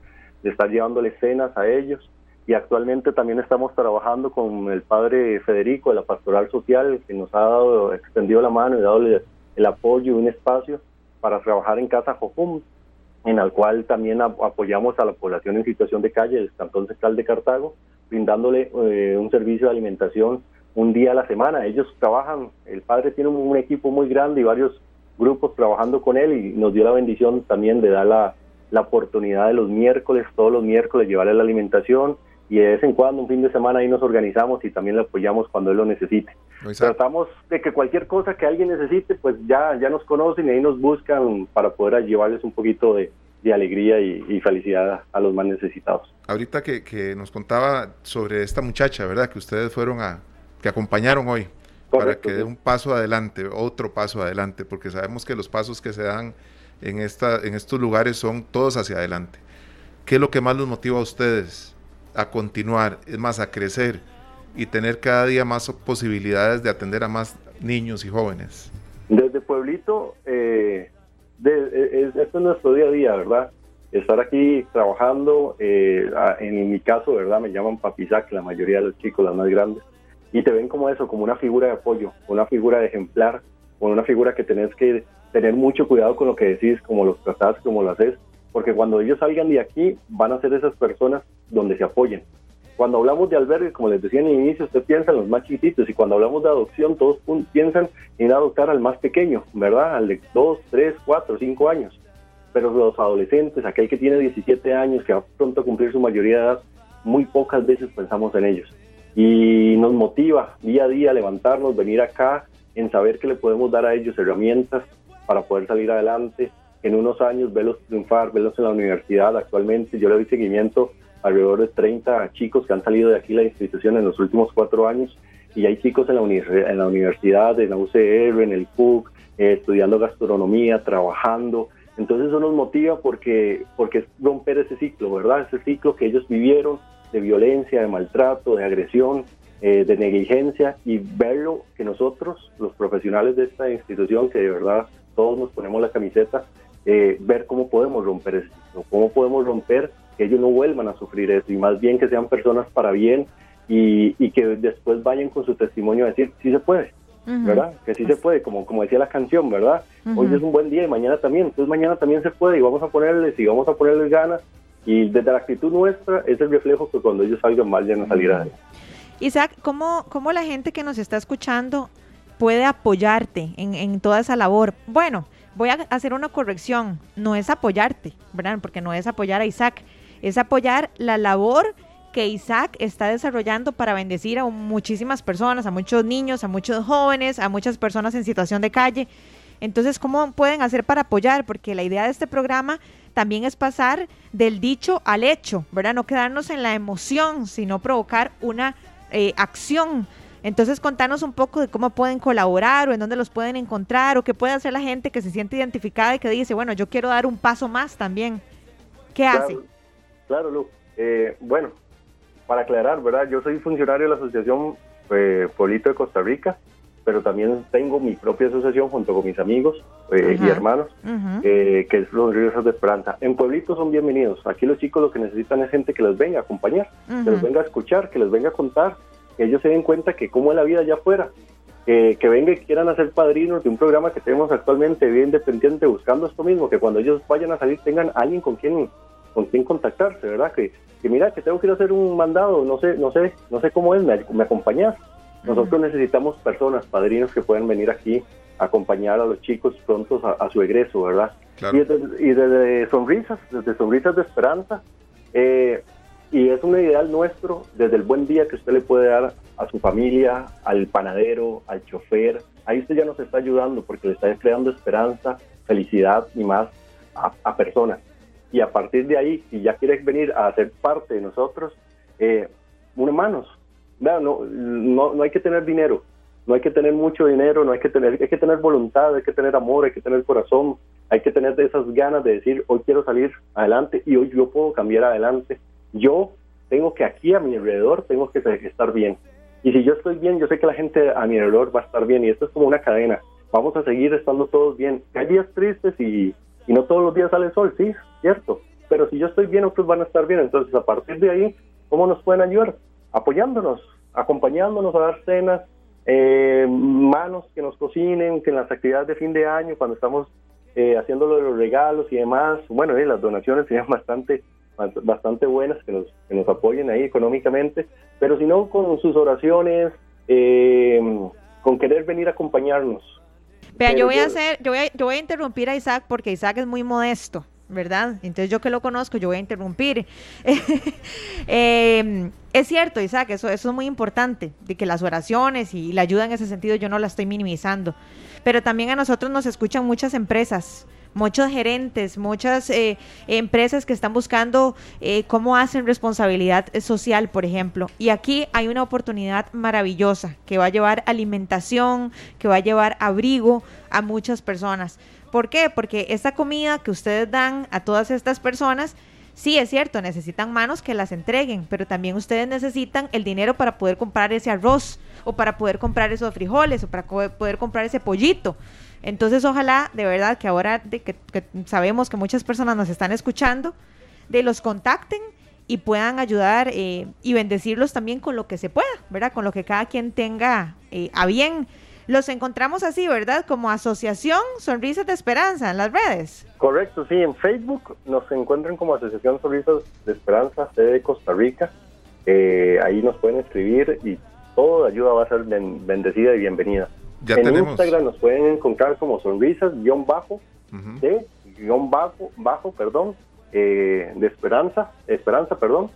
H: de estar llevándole cenas a ellos y actualmente también estamos trabajando con el padre Federico de la Pastoral Social que nos ha dado, extendido la mano y dado el apoyo y un espacio para trabajar en Casa Jojum, en el cual también apoyamos a la población en situación de calle del Cantón Central de Cartago brindándole eh, un servicio de alimentación un día a la semana. Ellos trabajan, el padre tiene un, equipo muy grande y varios grupos trabajando con él y nos dio la bendición también de dar la, la oportunidad de los miércoles, todos los miércoles, llevarle la alimentación y de vez en cuando, un fin de semana, ahí nos organizamos y también le apoyamos cuando él lo necesite. Tratamos de que cualquier cosa que alguien necesite, pues ya, ya nos conocen y ahí nos buscan para poder llevarles un poquito de, de alegría y, felicidad a los más necesitados.
B: Ahorita que, nos contaba sobre esta muchacha, ¿verdad? Que ustedes fueron a, que acompañaron hoy para que dé un paso adelante, otro paso adelante, porque sabemos que los pasos que se dan en, esta, en estos lugares son todos hacia adelante. ¿Qué es lo que más los motiva a ustedes a continuar, es más, a crecer y tener cada día más posibilidades de atender a más niños y jóvenes?
H: Desde Pueblito, eh, de, esto es nuestro día a día, ¿verdad? Estar aquí trabajando, eh, en mi caso, ¿verdad? Me llaman papizac, la mayoría de los chicos, las más grandes, y te ven como eso, como una figura de apoyo, una figura de ejemplar, una figura que tenés que tener mucho cuidado con lo que decís, como los tratás, como lo haces, porque cuando ellos salgan de aquí, van a ser esas personas donde se apoyen, cuando hablamos de albergue, como les decía en el inicio, usted piensa en los más chiquititos y cuando hablamos de adopción, todos piensan en adoptar al más pequeño, ¿verdad? Al de 2, 3, 4, 5 años. Pero los adolescentes, aquel que tiene 17 años, que va pronto a cumplir su mayoría de edad, muy pocas veces pensamos en ellos. Y nos motiva día a día levantarnos, venir acá, en saber que le podemos dar a ellos herramientas para poder salir adelante. En unos años verlos triunfar, verlos en la universidad actualmente. Yo le doy seguimiento alrededor de 30 chicos que han salido de aquí la institución en los últimos cuatro años y hay chicos en la, en la universidad, en la UCR, en el CUC, eh, estudiando gastronomía, trabajando. Entonces eso nos motiva porque, porque es romper ese ciclo, ¿verdad? Ese ciclo que ellos vivieron de violencia, de maltrato, de agresión, eh, de negligencia y verlo que nosotros, los profesionales de esta institución, que de verdad todos nos ponemos la camiseta, eh, ver cómo podemos romper ese ciclo, cómo podemos romper que ellos no vuelvan a sufrir eso y más bien que sean personas para bien y, y que después vayan con su testimonio a decir, sí se puede, ¿verdad? Que sí se puede, como, como decía la canción, ¿verdad? Hoy es un buen día y mañana también, entonces mañana también se puede y vamos a ponerles y vamos a ponerles ganas y desde la actitud nuestra es el reflejo que cuando ellos salgan mal ya no salirán.
C: Isaac, ¿cómo, ¿cómo la gente que nos está escuchando puede apoyarte en, en toda esa labor? Bueno, voy a hacer una corrección, no es apoyarte, ¿verdad? Porque no es apoyar a Isaac, es apoyar la labor que Isaac está desarrollando para bendecir a muchísimas personas, a muchos niños, a muchos jóvenes, a muchas personas en situación de calle. Entonces, ¿cómo pueden hacer para apoyar? Porque la idea de este programa también es pasar del dicho al hecho, ¿verdad? No quedarnos en la emoción, sino provocar una eh, acción. Entonces, contanos un poco de cómo pueden colaborar o en dónde los pueden encontrar o qué puede hacer la gente que se siente identificada y que dice, bueno, yo quiero dar un paso más también. ¿Qué hace?
H: Claro, Lu. Eh, bueno, para aclarar, ¿verdad? Yo soy funcionario de la Asociación eh, Polito de Costa Rica, pero también tengo mi propia asociación junto con mis amigos y hermanos, que es los Ríos de Esperanza. En Pueblitos son bienvenidos. Aquí los chicos lo que necesitan es gente que les venga a acompañar, que les venga a escuchar, que les venga a contar, que ellos se den cuenta que cómo es la vida allá afuera, que vengan y quieran hacer padrinos de un programa que tenemos actualmente bien independiente buscando esto mismo, que cuando ellos vayan a salir tengan alguien con quien con quien contactarse, ¿verdad? Que, que mira que tengo que ir a hacer un mandado, no sé, no sé, no sé cómo es, me, me acompañas. Nosotros necesitamos personas, padrinos que puedan venir aquí a acompañar a los chicos prontos a, su egreso, ¿verdad? Y, desde, sonrisas, desde sonrisas de esperanza, eh, y es un ideal nuestro desde el buen día que usted le puede dar a su familia, al panadero, al chofer. Ahí usted ya nos está ayudando porque le está creando esperanza, felicidad y más a, personas. Y a partir de ahí, si ya quieres venir a ser parte de nosotros, eh, hermanos, no, no, no hay que tener dinero, no hay que tener mucho dinero, no hay que tener, hay que tener voluntad, hay que tener amor, hay que tener corazón, hay que tener esas ganas de decir, hoy quiero salir adelante y hoy yo puedo cambiar adelante yo tengo que aquí a mi alrededor tengo que estar bien. Y si yo estoy bien, yo sé que la gente a mi alrededor va a estar bien y esto es como una cadena. Vamos a seguir estando todos bien. Hay días tristes y, y no todos los días sale el sol, sí, cierto. Pero si yo estoy bien, otros van a estar bien. Entonces, a partir de ahí, ¿cómo nos pueden ayudar? Apoyándonos, acompañándonos a dar cenas, eh, manos que nos cocinen, que en las actividades de fin de año, cuando estamos eh, haciendo los regalos y demás, bueno, eh, las donaciones serían bastante bastante buenas que nos, que nos apoyen ahí económicamente, pero si no con sus oraciones, eh, con querer venir a acompañar,nos
C: Vean, yo voy a hacer, yo voy a, yo voy a interrumpir a Isaac porque Isaac es muy modesto. ¿Verdad? Entonces yo que lo conozco, yo voy a interrumpir. Em, es cierto, Isaac, eso, eso es muy importante, de que las oraciones y la ayuda en ese sentido yo no la estoy minimizando, pero también a nosotros nos escuchan muchas empresas muchos gerentes, muchas eh, empresas que están buscando eh, cómo hacen responsabilidad social, por ejemplo. Y aquí hay una oportunidad maravillosa que va a llevar alimentación, que va a llevar abrigo a muchas personas. ¿Por qué? Porque esta comida que ustedes dan a todas estas personas, sí es cierto, necesitan manos que las entreguen, pero también ustedes necesitan el dinero para poder comprar ese arroz o para poder comprar esos frijoles o para poder comprar ese pollito. Entonces, ojalá, de verdad, que ahora de que, sabemos que muchas personas nos están escuchando, de los contacten y puedan ayudar eh, y bendecirlos también con lo que se pueda, ¿verdad? Con lo que cada quien tenga eh, a bien. Los encontramos así, ¿verdad? Como Asociación Sonrisas de Esperanza en las redes.
H: Correcto, sí, en Facebook nos encuentran como Asociación Sonrisas de Esperanza, de Costa Rica. Eh, ahí nos pueden escribir y toda ayuda va a ser bendecida y bienvenida en Instagram nos pueden encontrar como sonrisas guion bajo de guion bajo bajo perdón eh, de esperanza esperanza perdón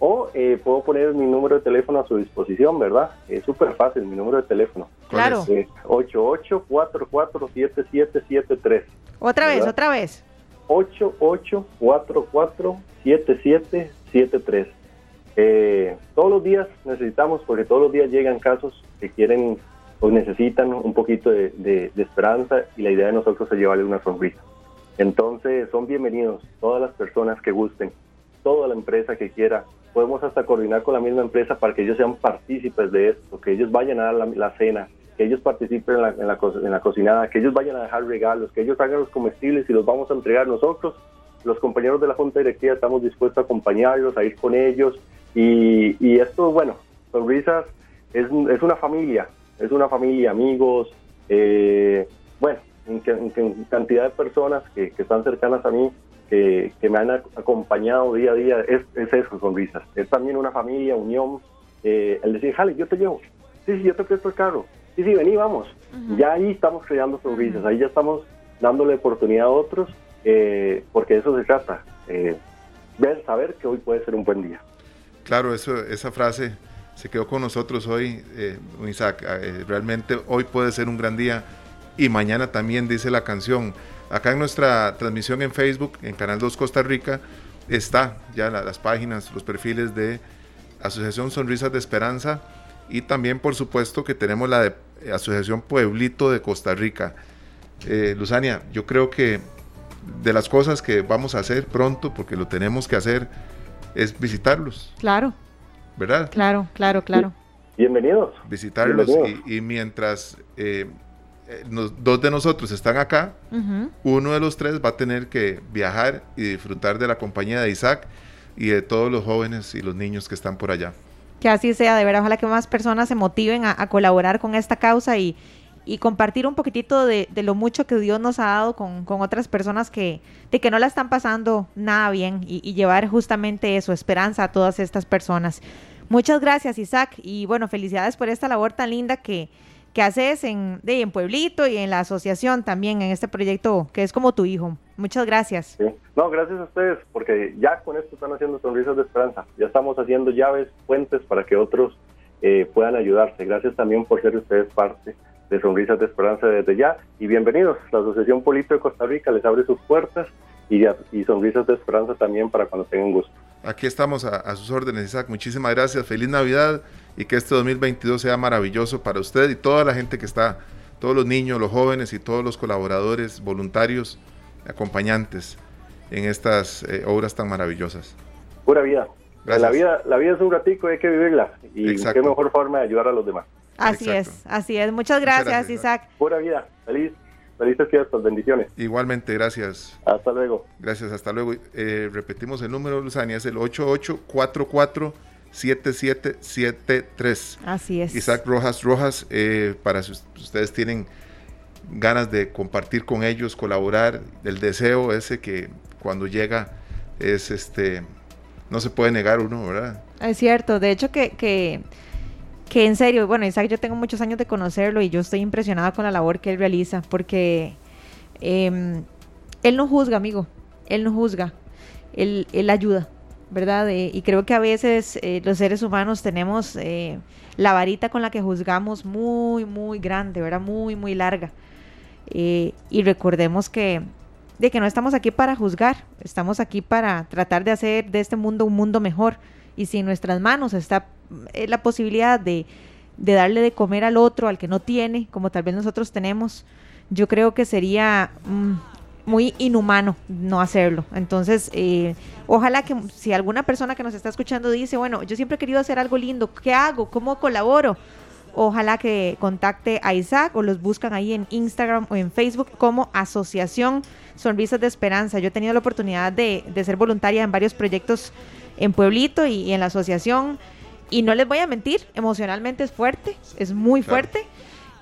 H: o eh, puedo poner mi número de teléfono a su disposición verdad es súper fácil mi número de teléfono
C: claro.
H: Es? 88447773.
C: Otra vez, otra vez.
H: 88447773. Eh, todos los días necesitamos, porque todos los días llegan casos que quieren o necesitan un poquito de, esperanza y la idea de nosotros es llevarle una sonrisa. Entonces son bienvenidos todas las personas que gusten, toda la empresa que quiera. Podemos hasta coordinar con la misma empresa para que ellos sean partícipes de esto, que ellos vayan a dar la, cena, que ellos participen en la, en, la, cocinada, que ellos vayan a dejar regalos, que ellos hagan los comestibles y los vamos a entregar nosotros. Los compañeros de la Junta Directiva estamos dispuestos a acompañarlos, a ir con ellos. Y, y esto, bueno, Sonrisas es, es una familia, es una familia, amigos, eh, bueno, en, cantidad de personas que, están cercanas a mí, que, me han acompañado día a día, es, eso, sonrisas. Es también una familia, unión. Eh, el decir, Jale, yo te llevo. Sí, sí, yo te presto el carro. Sí, sí, vení, vamos. Ya ahí estamos creando sonrisas, ahí ya estamos dándole oportunidad a otros, eh, porque de eso se trata. ver, saber que hoy puede ser un buen día.
B: Claro, eso, esa frase se quedó con nosotros hoy, eh, Isaac. Eh, realmente hoy puede ser un gran día y mañana también dice la canción. Acá en nuestra transmisión en Facebook, en Canal 2 Costa Rica, está ya las páginas, los perfiles de Asociación Sonrisas de Esperanza y también por supuesto que tenemos la de Asociación Pueblito de Costa Rica. Eh, Luzania, yo creo que de las cosas que vamos a hacer pronto, porque lo tenemos que hacer, es visitarlos.
C: Claro.
B: ¿verdad?
C: Claro, claro, claro.
H: Bienvenidos.
B: Visitarlos Y, mientras eh, eh, dos de nosotros están acá, uno de los tres va a tener que viajar y disfrutar de la compañía de Isaac y de todos los jóvenes y los niños que están por allá.
C: Que así sea, de verdad, ojalá que más personas se motiven a, colaborar con esta causa y, compartir un poquitito de, lo mucho que Dios nos ha dado con, otras personas que, de que no la están pasando nada bien y, y, llevar justamente eso, esperanza a todas estas personas. Muchas gracias, Isaac. Y bueno, felicidades por esta labor tan linda que, que haces en, de, en Pueblito y en la asociación también, en este proyecto que es como tu hijo. Muchas gracias.
H: No, gracias a ustedes, porque ya con esto están haciendo sonrisas de esperanza. Ya estamos haciendo llaves, puentes para que otros eh, puedan ayudarse. Gracias también por ser ustedes parte de Sonrisas de Esperanza desde ya. Y bienvenidos. La Asociación Polito de Costa Rica les abre sus puertas y, y Sonrisas de Esperanza también para cuando tengan gusto.
B: Aquí estamos a, sus órdenes, Isaac. Muchísimas gracias. Feliz Navidad y que este 2022 sea maravilloso para usted y toda la gente que está, todos los niños, los jóvenes y todos los colaboradores, voluntarios, acompañantes en estas eh, obras tan maravillosas.
H: Pura vida. La vida, la vida es un ratico y hay que vivirla. Y qué mejor forma de ayudar a los demás.
C: Así es, así es. Muchas gracias, Isaac.
H: Pura vida. Feliz Felices fiestas, bendiciones.
B: Igualmente, gracias.
H: Hasta luego.
B: Gracias, hasta luego. Eh, repetimos el número, Luzania, es el 8844-7773.
C: Así es.
B: Isaac Rojas Rojas, eh, para si ustedes tienen ganas de compartir con ellos, colaborar, el deseo ese que cuando llega es este, no se puede negar uno, ¿verdad?
C: Es cierto, de hecho que, que que en serio, bueno, Isaac, yo tengo muchos años de conocerlo y yo estoy impresionada con la labor que él realiza, porque em, él no juzga, amigo, él no juzga, él, él ayuda, ¿verdad? Eh, y creo que a veces eh, los seres humanos tenemos eh, la varita con la que juzgamos muy, muy grande, ¿verdad? Muy, muy larga. y recordemos que, de que no estamos aquí para juzgar, estamos aquí para tratar de hacer de este mundo un mundo mejor. Y si en nuestras manos está eh, la posibilidad de, darle de comer al otro, al que no tiene, como tal vez nosotros tenemos, yo creo que sería mm, muy inhumano no hacerlo. Entonces, eh, ojalá que si alguna persona que nos está escuchando dice, bueno, yo siempre he querido hacer algo lindo, ¿qué hago? ¿Cómo colaboro? Ojalá que contacte a Isaac o los buscan ahí en Instagram o en Facebook como Asociación Sonrisas de Esperanza. Yo he tenido la oportunidad de, de ser voluntaria en varios proyectos en Pueblito y, en la asociación. Y no les voy a mentir, emocionalmente es fuerte, es muy fuerte.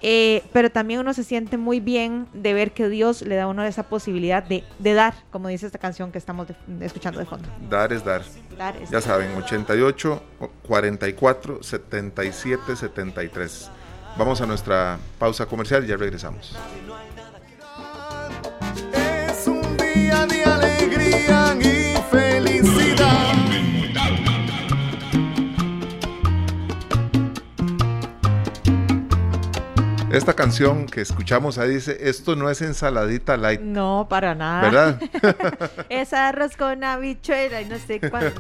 C: Eh, pero también uno se siente muy bien de ver que Dios le da a uno esa posibilidad de, dar, como dice esta canción que estamos escuchando de fondo.
B: Dar es dar. ya saben, 88, 44, 77, 73. Vamos a nuestra pausa comercial y ya regresamos.
I: Es un día de alegría
B: Esta canción que escuchamos ahí dice, esto no es ensaladita light.
C: No, para nada.
B: ¿Verdad?
C: es arroz con habichuela y no sé cuándo.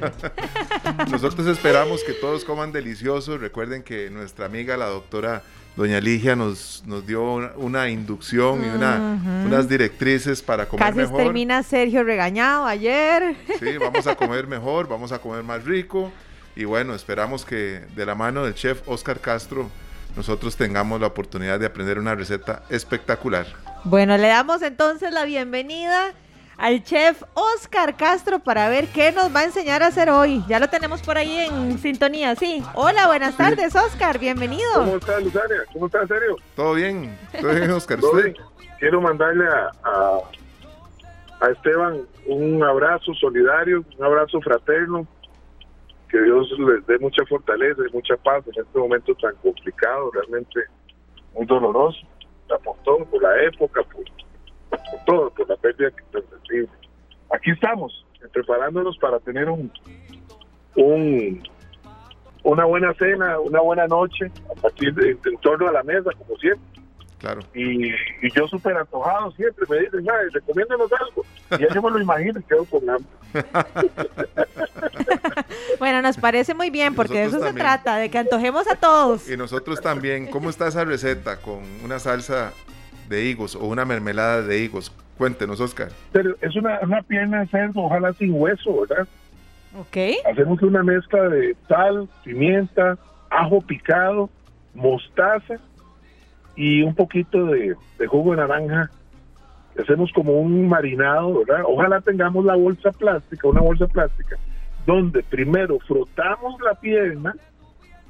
B: Nosotros esperamos que todos coman delicioso. Recuerden que nuestra amiga, la doctora Doña Ligia, nos, nos dio una, inducción y una, unas directrices para comer
C: Casi
B: mejor.
C: termina Sergio regañado ayer.
B: Sí, vamos a comer mejor, vamos a comer más rico. Y bueno, esperamos que de la mano del chef Oscar Castro nosotros tengamos la oportunidad de aprender una receta espectacular.
C: Bueno, le damos entonces la bienvenida al chef Oscar Castro para ver qué nos va a enseñar a hacer hoy. Ya lo tenemos por ahí en sintonía, sí. Hola, buenas tardes, Oscar, bienvenido.
J: ¿Cómo estás, Luzania? ¿Cómo estás, Serio?
B: Todo bien, todo bien, Oscar. ¿Usted?
J: Quiero mandarle a, a Esteban un abrazo solidario, un abrazo fraterno, que Dios les dé mucha fortaleza y mucha paz en este momento tan complicado, realmente muy doloroso, por la época, por, todo, por la pérdida que sensible. Aquí estamos, preparándonos para tener un, un una buena cena, una buena noche, a partir de, en torno a la mesa, como siempre.
B: Claro.
J: Y, yo súper antojado siempre, me dicen, recomiéndanos algo. Y ya yo me lo imagino y quedo con hambre.
C: bueno, nos parece muy bien, porque de eso se trata, de que antojemos a todos.
B: Y nosotros también. ¿Cómo está esa receta con una salsa de higos o una mermelada de higos? Cuéntenos, Oscar.
J: Pero es una, una pierna de cerdo, ojalá sin hueso, ¿verdad?
C: Ok.
J: Hacemos una mezcla de sal, pimienta, ajo picado, mostaza y un poquito de, jugo de naranja. Hacemos como un marinado, ¿verdad? Ojalá tengamos la bolsa plástica, una bolsa plástica, donde primero frotamos la pierna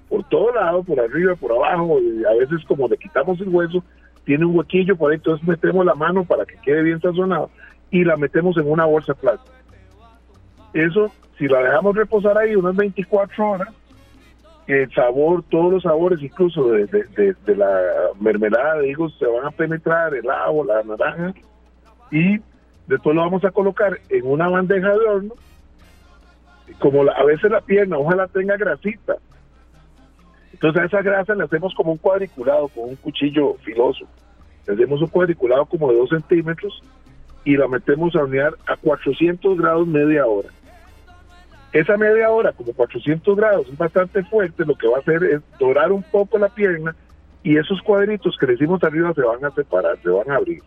J: por todo lado, por arriba, por abajo, y a veces como le quitamos el hueso, tiene un huequillo por ahí, entonces metemos la mano para que quede bien sazonado y la metemos en una bolsa plástica. Eso, si la dejamos reposar ahí unas 24 horas, el sabor, todos los sabores, incluso de, la mermelada de higos, se van a penetrar, el agua, la naranja, y después lo vamos a colocar en una bandeja de horno. Como a veces la pierna, ojalá tenga grasita. Entonces a esa grasa le hacemos como un cuadriculado, con un cuchillo filoso. Le hacemos un cuadriculado como de dos centímetros y la metemos a hornear a 400 grados media hora. Esa media hora, como 400 grados, es bastante fuerte, lo que va a hacer es dorar un poco la pierna y esos cuadritos que le hicimos arriba se van a separar, se van a abrir.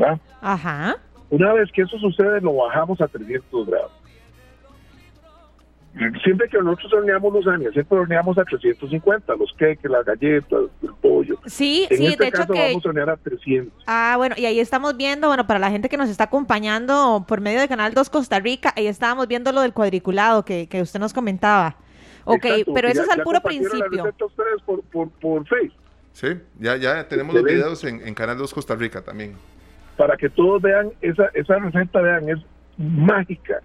J: ¿Va?
C: Ajá.
J: Una vez que eso sucede, lo bajamos a 300 grados. Siempre que nosotros horneamos los años, siempre horneamos a 350, los queques, las galletas, el pollo.
C: Sí, sí,
J: este
C: de
J: caso
C: hecho que...
J: vamos a hornear a 300.
C: Ah, bueno, y ahí estamos viendo, bueno, para la gente que nos está acompañando por medio de Canal 2 Costa Rica, ahí estábamos viendo lo del cuadriculado que, que usted nos comentaba. Ok, pero eso es al puro principio.
J: por, por, por Facebook.
B: Sí, ya, ya tenemos los videos en, en Canal 2 Costa Rica también.
J: Para que todos vean, esa, esa receta, vean, es mágica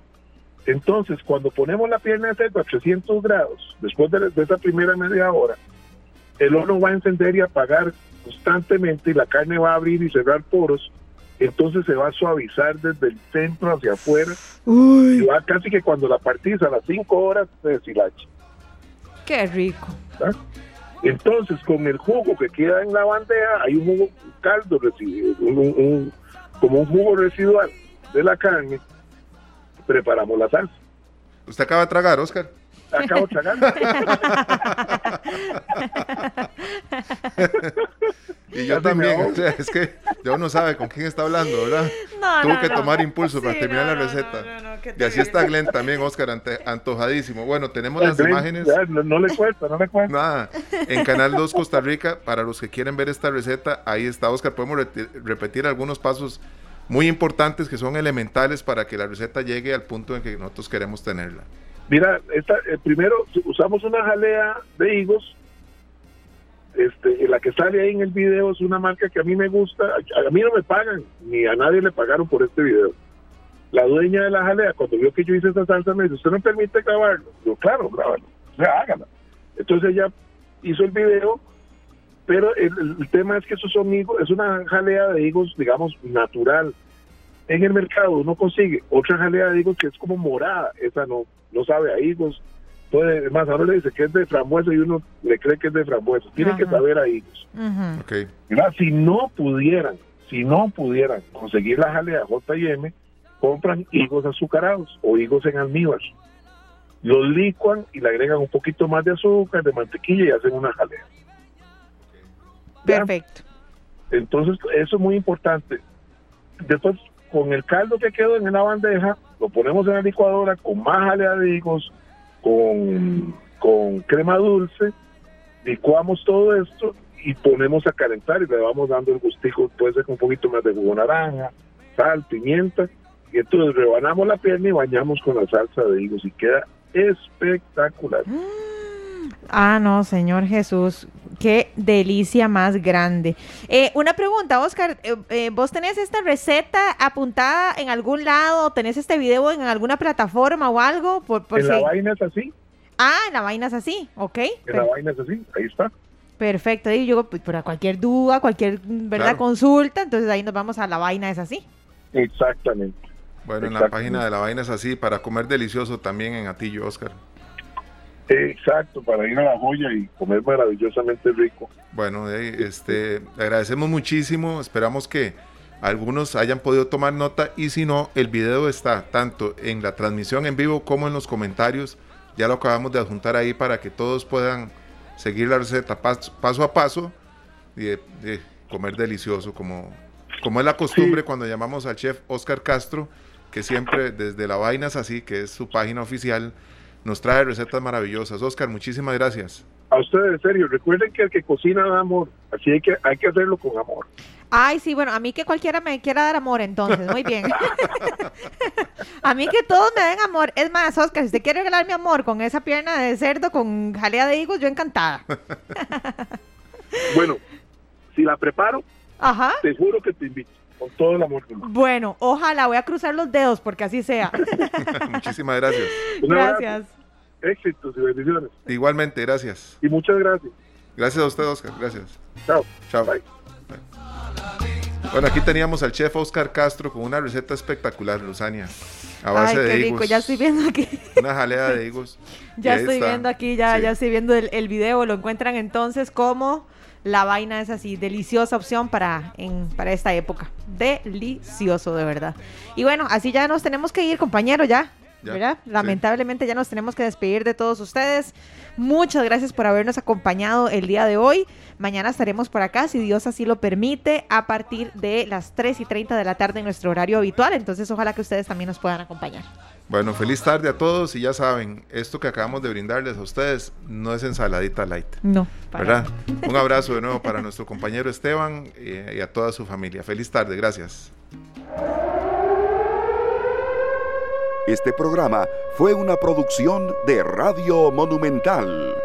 J: entonces, cuando ponemos la pierna de cerdo a 300 grados, después de, esa primera media hora, el horno va a encender y apagar constantemente y la carne va a abrir y cerrar poros. Entonces se va a suavizar desde el centro hacia afuera. Y va casi que cuando la partís a las 5 horas se deshilacha.
C: Qué rico.
J: Entonces, con el jugo que queda en la bandeja, hay un jugo, caldo como un jugo residual de la carne preparamos la salsa.
B: ¿Usted acaba de tragar, Oscar?
J: Acabo de tragar.
B: y yo también, es que yo no sabe con quién está hablando, ¿verdad? No, Tuvo que tomar impulso para terminar la receta. y así está Glenn también, Oscar, antojadísimo. Bueno, tenemos las imágenes.
J: no, le cuesta, no le cuesta.
B: Nada, en Canal 2 Costa Rica, para los que quieren ver esta receta, ahí está, Oscar. Podemos repetir algunos pasos muy importantes que son elementales para que la receta llegue al punto en que nosotros queremos tenerla.
J: Mira, esta, eh, primero usamos una jalea de higos, este, la que sale ahí en el video es una marca que a mí me gusta, a, mí no me pagan, ni a nadie le pagaron por este video. La dueña de la jalea, cuando vio que yo hice esa salsa, me dice, ¿usted no permite grabarlo? Yo, claro, grabarlo, o sea, hágala. Entonces ella hizo el video, pero el, tema es que esos son higos, es una jalea de higos, digamos, natural. En el mercado uno consigue otra jalea de higos que es como morada, esa no, no sabe a higos, puede, más ahora le dice que es de frambuesa y uno le cree que es de frambuesa. Tienen que saber a higos. Si no pudieran, si no pudieran conseguir la jalea J&M, compran higos azucarados o higos en almíbar. Los licuan y le agregan un poquito más de azúcar, de mantequilla y hacen una jalea.
C: Perfecto.
J: Entonces, eso es muy importante. Después, con el caldo que quedó en la bandeja, lo ponemos en la licuadora con más higos, con, con crema dulce, licuamos todo esto y ponemos a calentar y le vamos dando el gustico, puede ser con un poquito más de jugo naranja, sal, pimienta, y entonces rebanamos la pierna y bañamos con la salsa de higos y queda espectacular.
C: Ah, no, Señor Jesús, qué delicia más grande. Eh, una pregunta, Oscar, eh, eh, ¿vos tenés esta receta apuntada en algún lado? ¿Tenés este video en alguna plataforma o algo?
J: Por, en la vaina es así.
C: Ah, en la vaina es así, ok.
J: En la vaina es así, ahí está.
C: Perfecto, y yo, pues, para cualquier duda, cualquier verdad consulta, entonces ahí nos vamos a la vaina es así.
J: Exactamente.
B: Bueno, en la página de la vaina es así, para comer delicioso también en Atillo, Oscar.
J: Exacto, para ir a la joya y comer maravillosamente rico.
B: Bueno, este, agradecemos muchísimo, esperamos que algunos hayan podido tomar nota y si no, el video está tanto en la transmisión en vivo como en los comentarios, ya lo acabamos de adjuntar ahí para que todos puedan seguir la receta paso, a paso y de, comer delicioso como, como es la costumbre cuando llamamos al chef Oscar Castro, que siempre desde la Vainas Así, que es su página oficial, nos trae recetas maravillosas. Oscar, muchísimas gracias.
J: A ustedes, en serio, recuerden que el que cocina da amor, así hay que, hay que hacerlo con amor.
C: Ay, sí, bueno, a mí que cualquiera me quiera dar amor, entonces, muy bien. a mí que todos me den amor. Es más, Oscar, si usted quiere regalar mi amor con esa pierna de cerdo con jalea de higos, yo encantada.
J: bueno, si la preparo, Ajá. te juro que te invito. Con todo el amor.
C: Bueno, ojalá voy a cruzar los dedos porque así sea.
B: Muchísimas gracias.
C: Gracias.
J: Éxitos y bendiciones.
B: Igualmente, gracias.
J: Y muchas gracias.
B: Gracias a usted, Oscar. Gracias.
J: Chao.
B: Chao. Bye. Bueno, aquí teníamos al chef Oscar Castro con una receta espectacular, Luzania. A base Ay, qué de rico,
C: ya estoy viendo aquí.
B: Una jalea de higos.
C: ya estoy viendo aquí, ya, ya estoy viendo el, el video. Lo encuentran entonces como la vaina es así, deliciosa opción para, en, para esta época. Delicioso, de verdad. Y bueno, así ya nos tenemos que ir, compañero, ya. ¿verdad? Lamentablemente ya nos tenemos que despedir de todos ustedes. Muchas gracias por habernos acompañado el día de hoy. Mañana estaremos por acá, si Dios así lo permite, a partir de las 3 y 30 de la tarde en nuestro horario habitual. Entonces, ojalá que ustedes también nos puedan acompañar.
B: Bueno, feliz tarde a todos y ya saben, esto que acabamos de brindarles a ustedes no es ensaladita light.
C: No.
B: ¿Verdad? Un abrazo de nuevo para nuestro compañero Esteban y a toda su familia. Feliz tarde, gracias.
A: Este programa fue una producción de Radio Monumental.